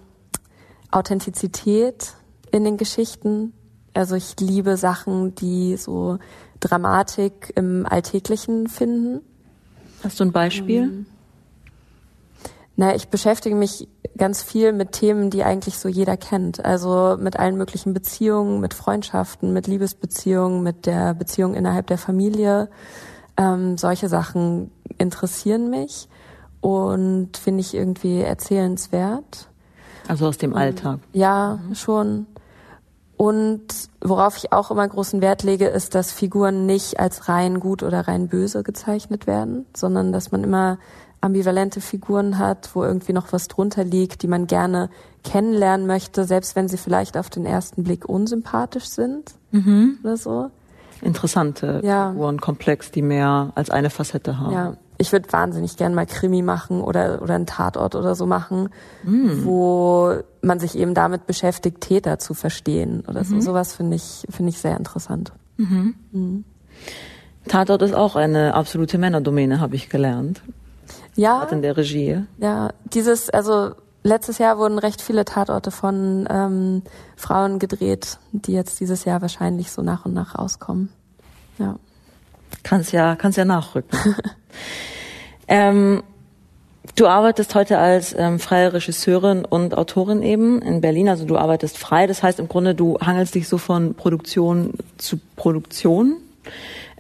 Authentizität in den Geschichten. Also ich liebe Sachen, die so Dramatik im Alltäglichen finden. Hast du ein Beispiel? Ähm, na, ich beschäftige mich ganz viel mit Themen, die eigentlich so jeder kennt. Also mit allen möglichen Beziehungen, mit Freundschaften, mit Liebesbeziehungen, mit der Beziehung innerhalb der Familie. Ähm, solche Sachen interessieren mich und finde ich irgendwie erzählenswert. Also aus dem Alltag. Ja, mhm. schon. Und worauf ich auch immer großen Wert lege, ist, dass Figuren nicht als rein gut oder rein böse gezeichnet werden, sondern dass man immer ambivalente Figuren hat, wo irgendwie noch was drunter liegt, die man gerne kennenlernen möchte, selbst wenn sie vielleicht auf den ersten Blick unsympathisch sind mhm. oder so. Interessante ja. Figurenkomplex, die mehr als eine Facette haben. Ja, ich würde wahnsinnig gern mal Krimi machen oder, oder einen Tatort oder so machen, mm. wo man sich eben damit beschäftigt, Täter zu verstehen oder so. Mhm. Sowas finde ich, finde ich sehr interessant. Mhm. Mhm. Tatort ist auch eine absolute Männerdomäne, habe ich gelernt. Ja. Gerade in der Regie. Ja, dieses, also letztes Jahr wurden recht viele Tatorte von ähm, Frauen gedreht, die jetzt dieses Jahr wahrscheinlich so nach und nach rauskommen. Ja. Kannst ja, kannst ja nachrücken. ähm, du arbeitest heute als ähm, freie Regisseurin und Autorin eben in Berlin. Also du arbeitest frei. Das heißt im Grunde, du hangelst dich so von Produktion zu Produktion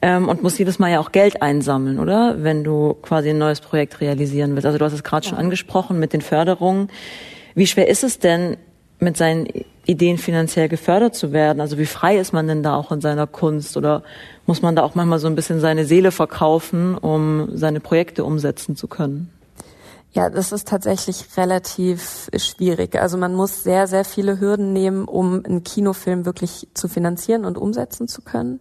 ähm, und musst jedes Mal ja auch Geld einsammeln, oder? Wenn du quasi ein neues Projekt realisieren willst. Also du hast es gerade schon angesprochen mit den Förderungen. Wie schwer ist es denn, mit seinen Ideen finanziell gefördert zu werden? Also wie frei ist man denn da auch in seiner Kunst? Oder muss man da auch manchmal so ein bisschen seine Seele verkaufen, um seine Projekte umsetzen zu können? Ja, das ist tatsächlich relativ schwierig. Also man muss sehr, sehr viele Hürden nehmen, um einen Kinofilm wirklich zu finanzieren und umsetzen zu können.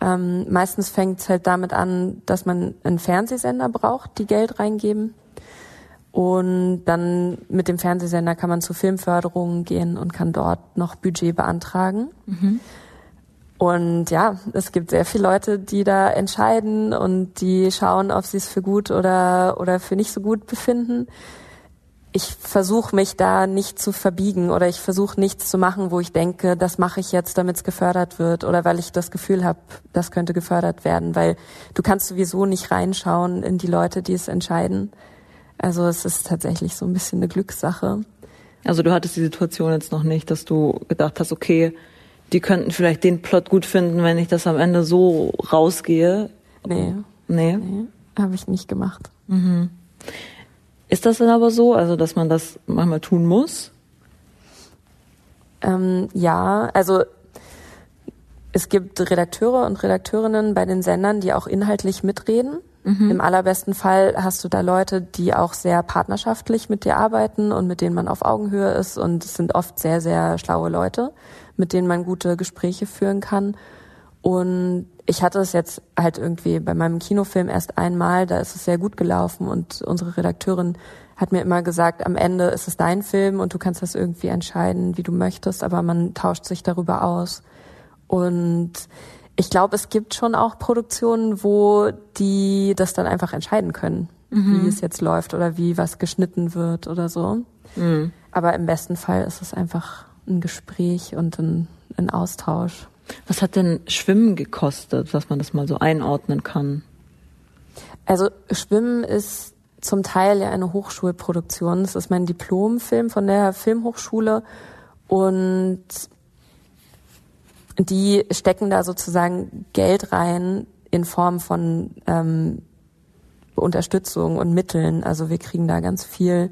Ähm, meistens fängt es halt damit an, dass man einen Fernsehsender braucht, die Geld reingeben. Und dann mit dem Fernsehsender kann man zu Filmförderungen gehen und kann dort noch Budget beantragen. Mhm. Und ja, es gibt sehr viele Leute, die da entscheiden und die schauen, ob sie es für gut oder, oder für nicht so gut befinden. Ich versuche mich da nicht zu verbiegen oder ich versuche nichts zu machen, wo ich denke, das mache ich jetzt, damit es gefördert wird oder weil ich das Gefühl habe, das könnte gefördert werden, weil du kannst sowieso nicht reinschauen in die Leute, die es entscheiden. Also es ist tatsächlich so ein bisschen eine Glückssache. Also du hattest die Situation jetzt noch nicht, dass du gedacht hast, okay, die könnten vielleicht den Plot gut finden, wenn ich das am Ende so rausgehe. Nee. Nee? Nee, habe ich nicht gemacht. Mhm. Ist das dann aber so, also dass man das manchmal tun muss? Ähm, ja, also es gibt Redakteure und Redakteurinnen bei den Sendern, die auch inhaltlich mitreden. Mhm. Im allerbesten Fall hast du da Leute, die auch sehr partnerschaftlich mit dir arbeiten und mit denen man auf Augenhöhe ist. Und es sind oft sehr, sehr schlaue Leute, mit denen man gute Gespräche führen kann. Und ich hatte es jetzt halt irgendwie bei meinem Kinofilm erst einmal, da ist es sehr gut gelaufen und unsere Redakteurin hat mir immer gesagt, am Ende ist es dein Film und du kannst das irgendwie entscheiden, wie du möchtest, aber man tauscht sich darüber aus. Und ich glaube, es gibt schon auch Produktionen, wo die das dann einfach entscheiden können, mhm. wie es jetzt läuft oder wie was geschnitten wird oder so. Mhm. Aber im besten Fall ist es einfach ein Gespräch und ein, ein Austausch. Was hat denn Schwimmen gekostet, dass man das mal so einordnen kann? Also Schwimmen ist zum Teil ja eine Hochschulproduktion. Das ist mein Diplomfilm von der Filmhochschule und die stecken da sozusagen Geld rein in Form von ähm, Unterstützung und Mitteln. Also wir kriegen da ganz viel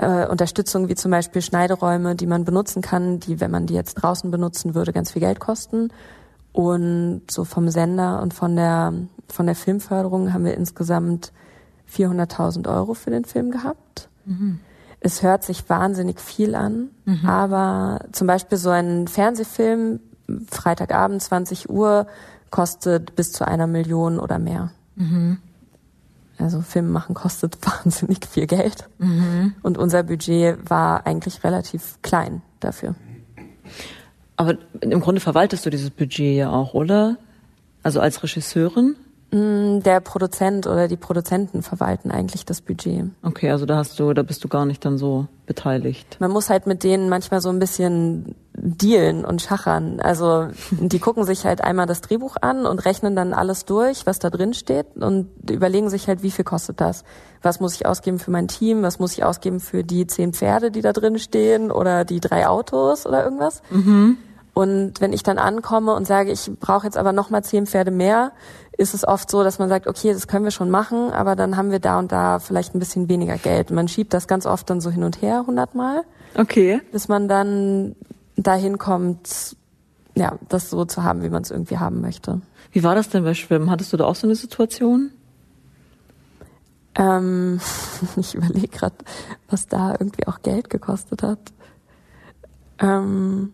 äh, Unterstützung, wie zum Beispiel Schneideräume, die man benutzen kann, die, wenn man die jetzt draußen benutzen würde, ganz viel Geld kosten. Und so vom Sender und von der, von der Filmförderung haben wir insgesamt 400.000 Euro für den Film gehabt. Mhm. Es hört sich wahnsinnig viel an, mhm. aber zum Beispiel so ein Fernsehfilm Freitagabend 20 Uhr kostet bis zu einer Million oder mehr. Mhm. Also Film machen kostet wahnsinnig viel Geld. Mhm. Und unser Budget war eigentlich relativ klein dafür. Aber im Grunde verwaltest du dieses Budget ja auch, oder? Also als Regisseurin? Mm, der Produzent oder die Produzenten verwalten eigentlich das Budget. Okay, also da hast du, da bist du gar nicht dann so beteiligt. Man muss halt mit denen manchmal so ein bisschen dealen und schachern. Also die gucken sich halt einmal das Drehbuch an und rechnen dann alles durch, was da drin steht und überlegen sich halt, wie viel kostet das? Was muss ich ausgeben für mein Team? Was muss ich ausgeben für die zehn Pferde, die da drin stehen oder die drei Autos oder irgendwas? Mhm. Und wenn ich dann ankomme und sage, ich brauche jetzt aber noch mal zehn Pferde mehr, ist es oft so, dass man sagt, okay, das können wir schon machen, aber dann haben wir da und da vielleicht ein bisschen weniger Geld. Man schiebt das ganz oft dann so hin und her, hundertmal. Okay. Bis man dann dahin kommt, ja, das so zu haben, wie man es irgendwie haben möchte. Wie war das denn bei Schwimmen? Hattest du da auch so eine Situation? Ähm, ich überlege gerade, was da irgendwie auch Geld gekostet hat. Ähm,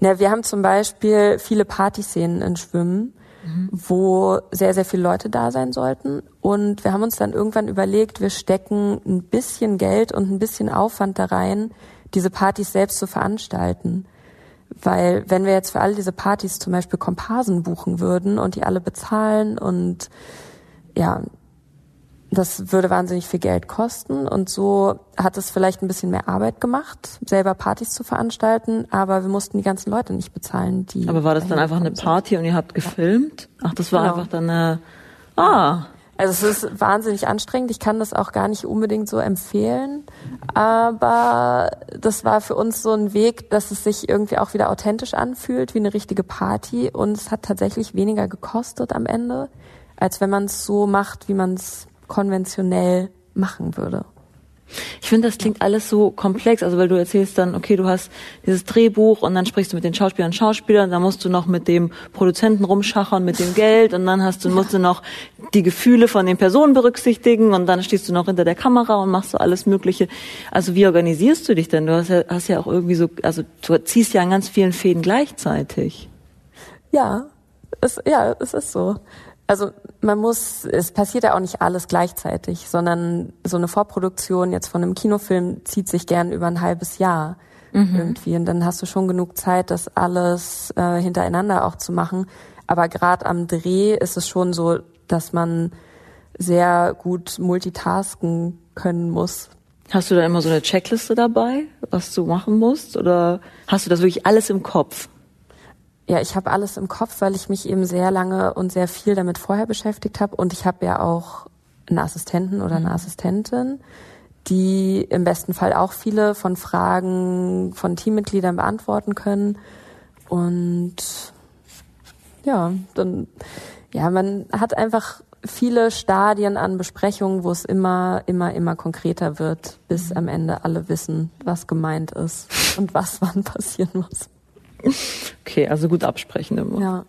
na, wir haben zum Beispiel viele Partyszenen in Schwimmen, mhm. wo sehr, sehr viele Leute da sein sollten. Und wir haben uns dann irgendwann überlegt, wir stecken ein bisschen Geld und ein bisschen Aufwand da rein, diese Partys selbst zu veranstalten. Weil wenn wir jetzt für all diese Partys zum Beispiel Komparsen buchen würden und die alle bezahlen und ja, das würde wahnsinnig viel Geld kosten und so hat es vielleicht ein bisschen mehr Arbeit gemacht, selber Partys zu veranstalten, aber wir mussten die ganzen Leute nicht bezahlen, die. Aber war das dann einfach eine Party und ihr habt gefilmt? Ach, das war genau. einfach dann eine. Ah. Also es ist wahnsinnig anstrengend. Ich kann das auch gar nicht unbedingt so empfehlen. Aber das war für uns so ein Weg, dass es sich irgendwie auch wieder authentisch anfühlt, wie eine richtige Party. Und es hat tatsächlich weniger gekostet am Ende, als wenn man es so macht, wie man es konventionell machen würde. Ich finde, das klingt alles so komplex, also weil du erzählst dann, okay, du hast dieses Drehbuch und dann sprichst du mit den Schauspielern und Schauspielern, dann musst du noch mit dem Produzenten rumschachern mit dem Geld und dann hast du, musst du noch die Gefühle von den Personen berücksichtigen und dann stehst du noch hinter der Kamera und machst so alles Mögliche. Also wie organisierst du dich denn? Du hast ja, hast ja auch irgendwie so, also du ziehst ja an ganz vielen Fäden gleichzeitig. Ja, es, ja, es ist so. Also man muss, es passiert ja auch nicht alles gleichzeitig, sondern so eine Vorproduktion jetzt von einem Kinofilm zieht sich gern über ein halbes Jahr mhm. irgendwie. Und dann hast du schon genug Zeit, das alles äh, hintereinander auch zu machen. Aber gerade am Dreh ist es schon so, dass man sehr gut multitasken können muss. Hast du da immer so eine Checkliste dabei, was du machen musst? Oder hast du das wirklich alles im Kopf? Ja, ich habe alles im Kopf, weil ich mich eben sehr lange und sehr viel damit vorher beschäftigt habe. Und ich habe ja auch einen Assistenten oder eine mhm. Assistentin, die im besten Fall auch viele von Fragen von Teammitgliedern beantworten können. Und ja, dann, ja, man hat einfach viele Stadien an Besprechungen, wo es immer, immer, immer konkreter wird, bis mhm. am Ende alle wissen, was gemeint ist und was wann passieren muss. Okay, also gut absprechen immer. Ja.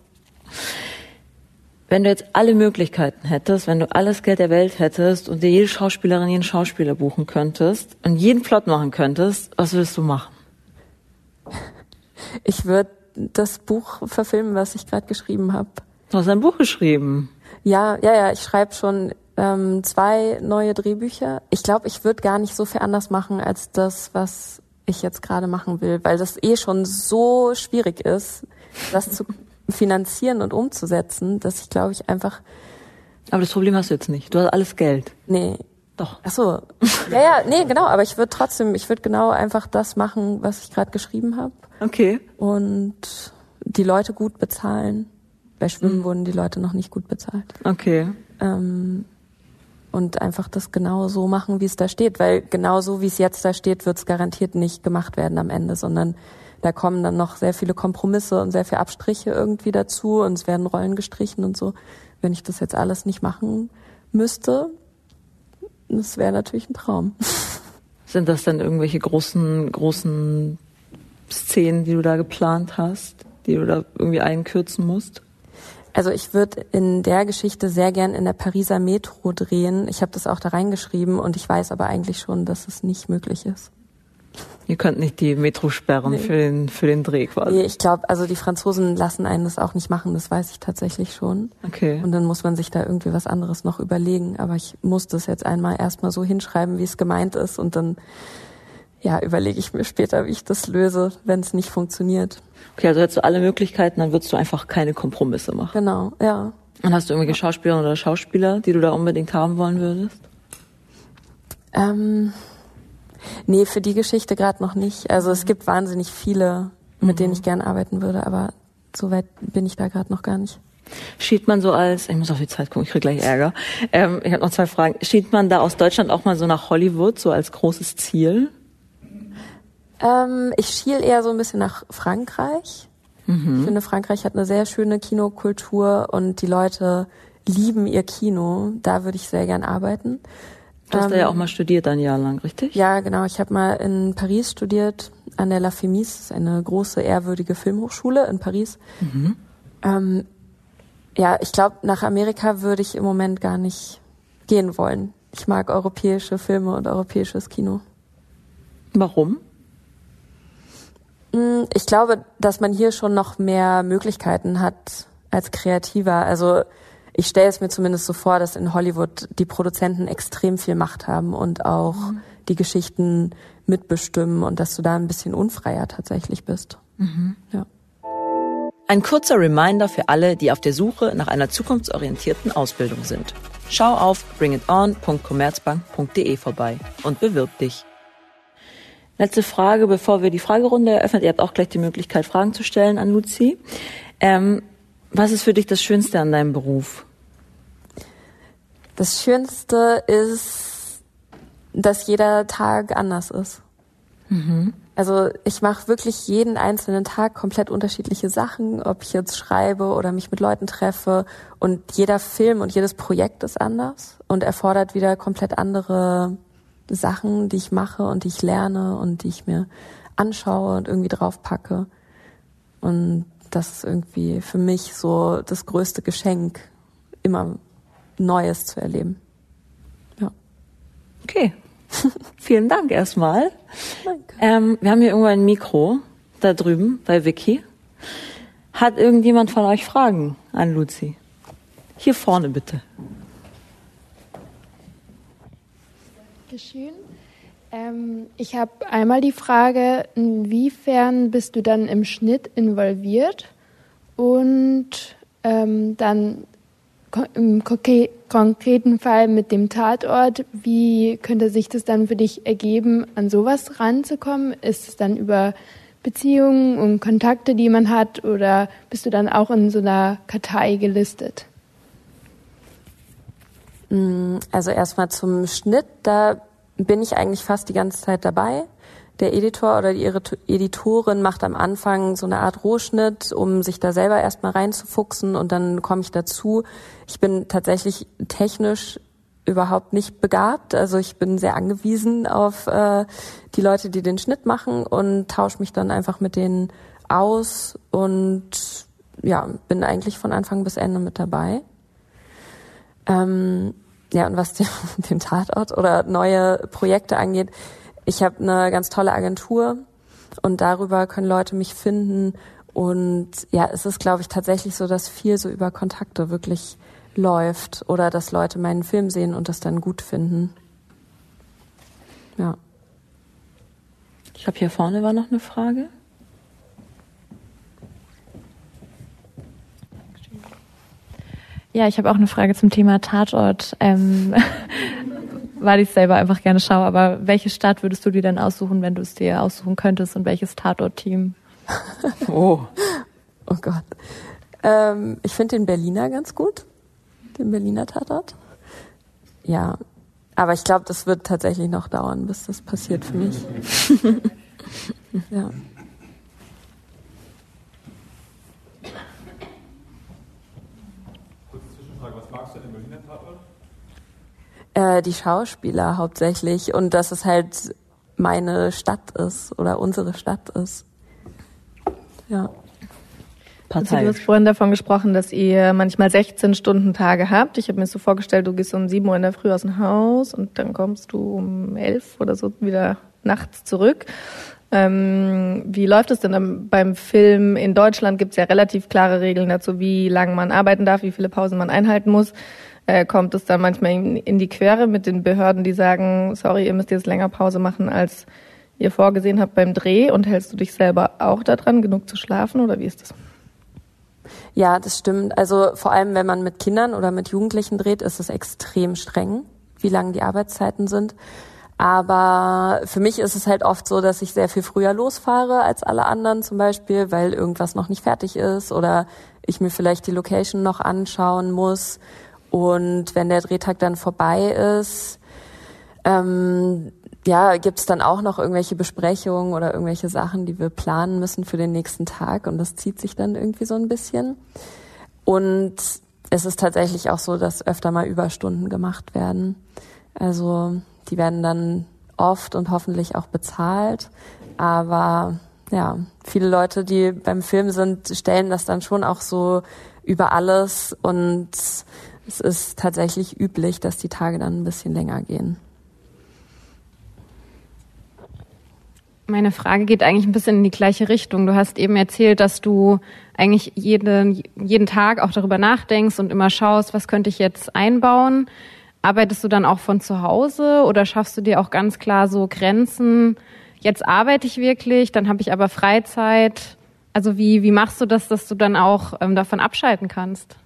Wenn du jetzt alle Möglichkeiten hättest, wenn du alles Geld der Welt hättest und dir jede Schauspielerin, jeden Schauspieler buchen könntest und jeden Plot machen könntest, was würdest du machen? Ich würde das Buch verfilmen, was ich gerade geschrieben habe. Du hast ein Buch geschrieben. Ja, ja, ja. Ich schreibe schon ähm, zwei neue Drehbücher. Ich glaube, ich würde gar nicht so viel anders machen als das, was ich jetzt gerade machen will, weil das eh schon so schwierig ist, das zu finanzieren und umzusetzen, dass ich glaube ich einfach. Aber das Problem hast du jetzt nicht. Du hast alles Geld. Nee. Doch. Ach so. Ja, ja, nee, genau. Aber ich würde trotzdem, ich würde genau einfach das machen, was ich gerade geschrieben habe. Okay. Und die Leute gut bezahlen. Bei Schwimmen mhm. wurden die Leute noch nicht gut bezahlt. Okay. Ähm, und einfach das genau so machen, wie es da steht. Weil genau so, wie es jetzt da steht, wird es garantiert nicht gemacht werden am Ende, sondern da kommen dann noch sehr viele Kompromisse und sehr viele Abstriche irgendwie dazu und es werden Rollen gestrichen und so. Wenn ich das jetzt alles nicht machen müsste, das wäre natürlich ein Traum. Sind das dann irgendwelche großen, großen Szenen, die du da geplant hast, die du da irgendwie einkürzen musst? Also ich würde in der Geschichte sehr gern in der Pariser Metro drehen. Ich habe das auch da reingeschrieben und ich weiß aber eigentlich schon, dass es nicht möglich ist. Ihr könnt nicht die Metro sperren nee. für den für den Dreh quasi. Nee, ich glaube, also die Franzosen lassen einen das auch nicht machen, das weiß ich tatsächlich schon. Okay. Und dann muss man sich da irgendwie was anderes noch überlegen, aber ich muss das jetzt einmal erstmal so hinschreiben, wie es gemeint ist und dann ja, überlege ich mir später, wie ich das löse, wenn es nicht funktioniert. Okay, also hättest du alle Möglichkeiten, dann würdest du einfach keine Kompromisse machen. Genau, ja. Und hast du irgendwelche Schauspieler oder Schauspieler, die du da unbedingt haben wollen würdest? Ähm, nee, für die Geschichte gerade noch nicht. Also es gibt wahnsinnig viele, mit mhm. denen ich gern arbeiten würde, aber so weit bin ich da gerade noch gar nicht. Schied man so als, ich muss auf die Zeit gucken, ich krieg gleich Ärger. Ähm, ich habe noch zwei Fragen. Schied man da aus Deutschland auch mal so nach Hollywood, so als großes Ziel? Ähm, ich schiel eher so ein bisschen nach Frankreich. Mhm. Ich finde, Frankreich hat eine sehr schöne Kinokultur und die Leute lieben ihr Kino. Da würde ich sehr gern arbeiten. Du hast ähm, da ja ähm, auch mal studiert ein Jahr lang, richtig? Ja, genau. Ich habe mal in Paris studiert, an der La Femis, eine große, ehrwürdige Filmhochschule in Paris. Mhm. Ähm, ja, ich glaube, nach Amerika würde ich im Moment gar nicht gehen wollen. Ich mag europäische Filme und europäisches Kino. Warum? Mm, ich glaube, dass man hier schon noch mehr Möglichkeiten hat als Kreativer. Also ich stelle es mir zumindest so vor, dass in Hollywood die Produzenten extrem viel Macht haben und auch mhm. die Geschichten mitbestimmen und dass du da ein bisschen unfreier tatsächlich bist. Mhm. Ja. Ein kurzer Reminder für alle, die auf der Suche nach einer zukunftsorientierten Ausbildung sind. Schau auf bringiton.commerzbank.de vorbei und bewirb dich. Letzte Frage, bevor wir die Fragerunde eröffnen. Ihr habt auch gleich die Möglichkeit, Fragen zu stellen an Luzi. Ähm, was ist für dich das Schönste an deinem Beruf? Das Schönste ist, dass jeder Tag anders ist. Mhm. Also ich mache wirklich jeden einzelnen Tag komplett unterschiedliche Sachen, ob ich jetzt schreibe oder mich mit Leuten treffe. Und jeder Film und jedes Projekt ist anders und erfordert wieder komplett andere Sachen, die ich mache und die ich lerne und die ich mir anschaue und irgendwie draufpacke. Und das ist irgendwie für mich so das größte Geschenk, immer Neues zu erleben. Ja. Okay. Vielen Dank erstmal. Danke. Ähm, wir haben hier irgendwo ein Mikro da drüben bei Vicky. Hat irgendjemand von euch Fragen an Luzi? Hier vorne bitte. Dankeschön. Ähm, ich habe einmal die Frage, inwiefern bist du dann im Schnitt involviert? Und ähm, dann im konkreten Fall mit dem Tatort, wie könnte sich das dann für dich ergeben, an sowas ranzukommen? Ist es dann über Beziehungen und Kontakte, die man hat, oder bist du dann auch in so einer Kartei gelistet? Mm, also erstmal zum Schnitt, da bin ich eigentlich fast die ganze Zeit dabei. Der Editor oder die Editorin macht am Anfang so eine Art Rohschnitt, um sich da selber erstmal reinzufuchsen und dann komme ich dazu. Ich bin tatsächlich technisch überhaupt nicht begabt. Also ich bin sehr angewiesen auf äh, die Leute, die den Schnitt machen und tausche mich dann einfach mit denen aus und ja, bin eigentlich von Anfang bis Ende mit dabei. Ähm, ja, und was den, den Tatort oder neue Projekte angeht, ich habe eine ganz tolle Agentur und darüber können Leute mich finden. Und ja, es ist, glaube ich, tatsächlich so, dass viel so über Kontakte wirklich läuft oder dass Leute meinen Film sehen und das dann gut finden. Ja. Ich glaube, hier vorne war noch eine Frage. Ja, ich habe auch eine Frage zum Thema Tatort. Ähm, weil ich selber einfach gerne schaue. Aber welche Stadt würdest du dir denn aussuchen, wenn du es dir aussuchen könntest und welches Tatort-Team? oh. Oh Gott. Ähm, ich finde den Berliner ganz gut. Den Berliner Tatort. Ja. Aber ich glaube, das wird tatsächlich noch dauern, bis das passiert für mich. ja. Äh, die Schauspieler hauptsächlich und dass es halt meine Stadt ist oder unsere Stadt ist. Ja. Also du hast vorhin davon gesprochen, dass ihr manchmal 16 Stunden Tage habt. Ich habe mir so vorgestellt, du gehst um 7 Uhr in der Früh aus dem Haus und dann kommst du um 11 oder so wieder nachts zurück. Ähm, wie läuft es denn beim Film? In Deutschland gibt es ja relativ klare Regeln dazu, wie lange man arbeiten darf, wie viele Pausen man einhalten muss äh, kommt es dann manchmal in, in, die Quere mit den Behörden, die sagen, sorry, ihr müsst jetzt länger Pause machen, als ihr vorgesehen habt beim Dreh und hältst du dich selber auch daran, genug zu schlafen oder wie ist das? Ja, das stimmt. Also vor allem, wenn man mit Kindern oder mit Jugendlichen dreht, ist es extrem streng, wie lang die Arbeitszeiten sind. Aber für mich ist es halt oft so, dass ich sehr viel früher losfahre als alle anderen zum Beispiel, weil irgendwas noch nicht fertig ist oder ich mir vielleicht die Location noch anschauen muss und wenn der Drehtag dann vorbei ist, ähm, ja, gibt es dann auch noch irgendwelche Besprechungen oder irgendwelche Sachen, die wir planen müssen für den nächsten Tag und das zieht sich dann irgendwie so ein bisschen. Und es ist tatsächlich auch so, dass öfter mal Überstunden gemacht werden. Also die werden dann oft und hoffentlich auch bezahlt. Aber ja, viele Leute, die beim Film sind, stellen das dann schon auch so über alles und es ist tatsächlich üblich, dass die Tage dann ein bisschen länger gehen. Meine Frage geht eigentlich ein bisschen in die gleiche Richtung. Du hast eben erzählt, dass du eigentlich jeden, jeden Tag auch darüber nachdenkst und immer schaust, was könnte ich jetzt einbauen. Arbeitest du dann auch von zu Hause oder schaffst du dir auch ganz klar so Grenzen? Jetzt arbeite ich wirklich, dann habe ich aber Freizeit. Also wie, wie machst du das, dass du dann auch ähm, davon abschalten kannst?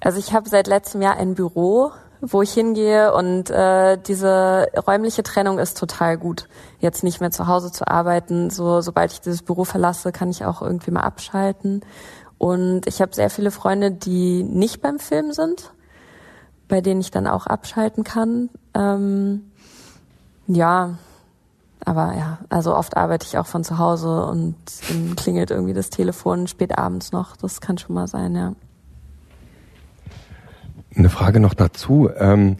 Also ich habe seit letztem Jahr ein Büro, wo ich hingehe und äh, diese räumliche Trennung ist total gut. Jetzt nicht mehr zu Hause zu arbeiten. So sobald ich dieses Büro verlasse, kann ich auch irgendwie mal abschalten. Und ich habe sehr viele Freunde, die nicht beim Film sind, bei denen ich dann auch abschalten kann. Ähm, ja, aber ja, also oft arbeite ich auch von zu Hause und klingelt irgendwie das Telefon spät abends noch. Das kann schon mal sein, ja. Eine Frage noch dazu. Ähm,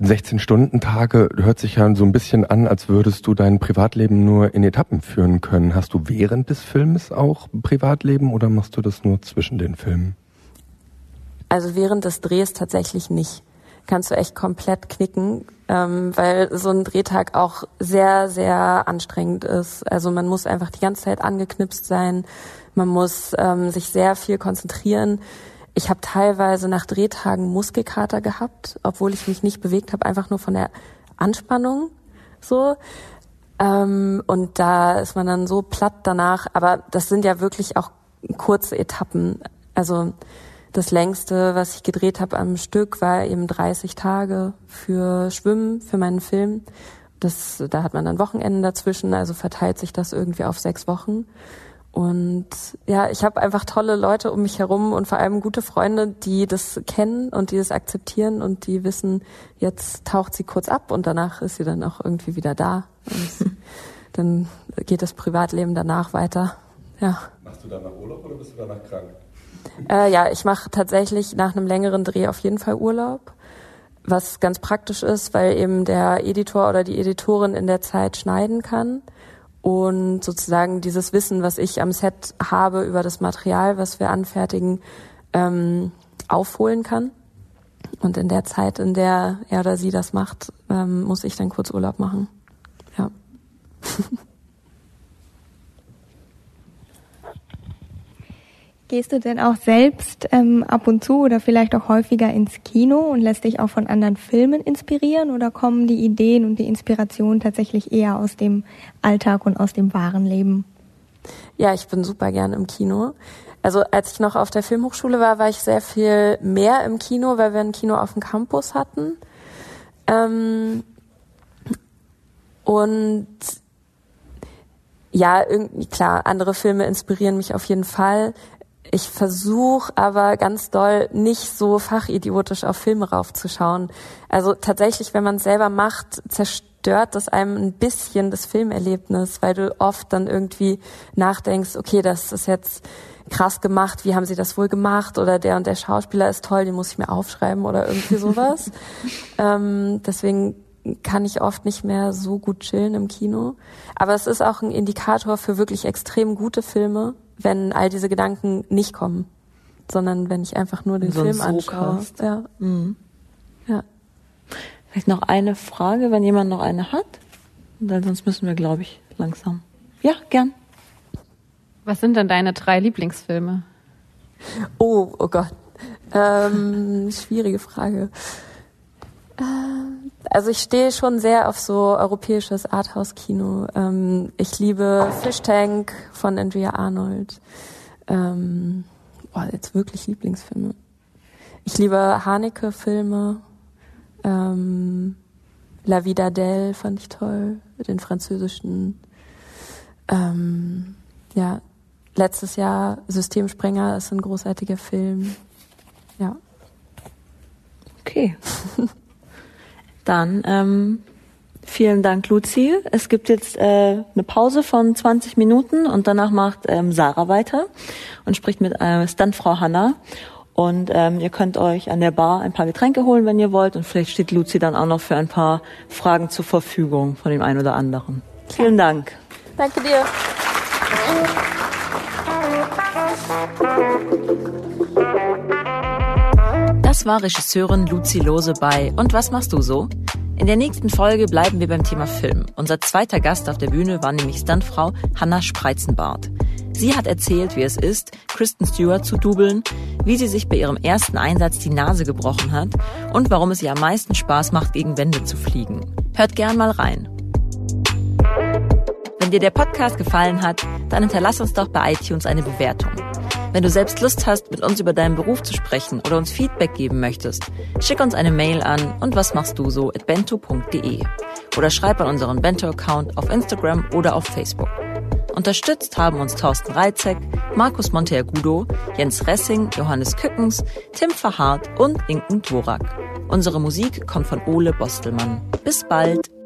16-Stunden-Tage hört sich ja so ein bisschen an, als würdest du dein Privatleben nur in Etappen führen können. Hast du während des Films auch Privatleben oder machst du das nur zwischen den Filmen? Also während des Drehs tatsächlich nicht. kannst du echt komplett knicken, ähm, weil so ein Drehtag auch sehr, sehr anstrengend ist. Also man muss einfach die ganze Zeit angeknipst sein, man muss ähm, sich sehr viel konzentrieren. Ich habe teilweise nach Drehtagen Muskelkater gehabt, obwohl ich mich nicht bewegt habe, einfach nur von der Anspannung so. Ähm, und da ist man dann so platt danach. Aber das sind ja wirklich auch kurze Etappen. Also das längste, was ich gedreht habe am Stück, war eben 30 Tage für Schwimmen, für meinen Film. Das, da hat man dann Wochenenden dazwischen, also verteilt sich das irgendwie auf sechs Wochen. Und ja, ich habe einfach tolle Leute um mich herum und vor allem gute Freunde, die das kennen und die das akzeptieren und die wissen, jetzt taucht sie kurz ab und danach ist sie dann auch irgendwie wieder da. Und dann geht das Privatleben danach weiter. Ja. Machst du danach Urlaub oder bist du danach krank? Äh, ja, ich mache tatsächlich nach einem längeren Dreh auf jeden Fall Urlaub, was ganz praktisch ist, weil eben der Editor oder die Editorin in der Zeit schneiden kann und sozusagen dieses Wissen, was ich am Set habe über das Material, was wir anfertigen, ähm, aufholen kann. Und in der Zeit, in der er oder sie das macht, ähm, muss ich dann kurz Urlaub machen. Ja. Gehst du denn auch selbst ähm, ab und zu oder vielleicht auch häufiger ins Kino und lässt dich auch von anderen Filmen inspirieren oder kommen die Ideen und die Inspiration tatsächlich eher aus dem Alltag und aus dem wahren Leben? Ja, ich bin super gern im Kino. Also als ich noch auf der Filmhochschule war, war ich sehr viel mehr im Kino, weil wir ein Kino auf dem Campus hatten. Ähm, und ja, irgendwie klar, andere Filme inspirieren mich auf jeden Fall. Ich versuche aber ganz doll nicht so fachidiotisch auf Filme raufzuschauen. Also tatsächlich, wenn man es selber macht, zerstört das einem ein bisschen das Filmerlebnis, weil du oft dann irgendwie nachdenkst, okay, das ist jetzt krass gemacht, wie haben sie das wohl gemacht oder der und der Schauspieler ist toll, den muss ich mir aufschreiben oder irgendwie sowas. ähm, deswegen kann ich oft nicht mehr so gut chillen im Kino. Aber es ist auch ein Indikator für wirklich extrem gute Filme, wenn all diese Gedanken nicht kommen, sondern wenn ich einfach nur den so Film anschaue. Hast. Ja. Mhm. ja. Vielleicht noch eine Frage, wenn jemand noch eine hat. Weil sonst müssen wir, glaube ich, langsam. Ja, gern. Was sind denn deine drei Lieblingsfilme? Oh, oh Gott. Ähm, schwierige Frage. Ähm, also ich stehe schon sehr auf so europäisches Arthouse-Kino. Ähm, ich liebe Fish Tank von Andrea Arnold. Ähm, boah, jetzt wirklich Lieblingsfilme. Ich liebe Haneke-Filme. Ähm, La Vida d'elle fand ich toll, den französischen. Ähm, ja, letztes Jahr Systemsprenger ist ein großartiger Film. Ja. Okay. Dann ähm, vielen Dank, Luzi. Es gibt jetzt äh, eine Pause von 20 Minuten und danach macht ähm, Sarah weiter und spricht mit äh, Stuntfrau Hanna. Und ähm, ihr könnt euch an der Bar ein paar Getränke holen, wenn ihr wollt. Und vielleicht steht Luzi dann auch noch für ein paar Fragen zur Verfügung von dem einen oder anderen. Vielen Dank. Danke dir. Das war Regisseurin Luzi Lose bei Und was machst du so? In der nächsten Folge bleiben wir beim Thema Film. Unser zweiter Gast auf der Bühne war nämlich Stuntfrau Hanna Spreizenbart. Sie hat erzählt, wie es ist, Kristen Stewart zu dubeln, wie sie sich bei ihrem ersten Einsatz die Nase gebrochen hat und warum es ihr am meisten Spaß macht, gegen Wände zu fliegen. Hört gern mal rein. Wenn dir der Podcast gefallen hat, dann hinterlass uns doch bei iTunes eine Bewertung. Wenn du selbst Lust hast, mit uns über deinen Beruf zu sprechen oder uns Feedback geben möchtest, schick uns eine Mail an und was machst du so at bento.de oder schreib an unseren Bento-Account auf Instagram oder auf Facebook. Unterstützt haben uns Thorsten Reitzek, Markus Monteagudo, Jens Ressing, Johannes Kückens, Tim Verhardt und Inken Dvorak. Unsere Musik kommt von Ole Bostelmann. Bis bald!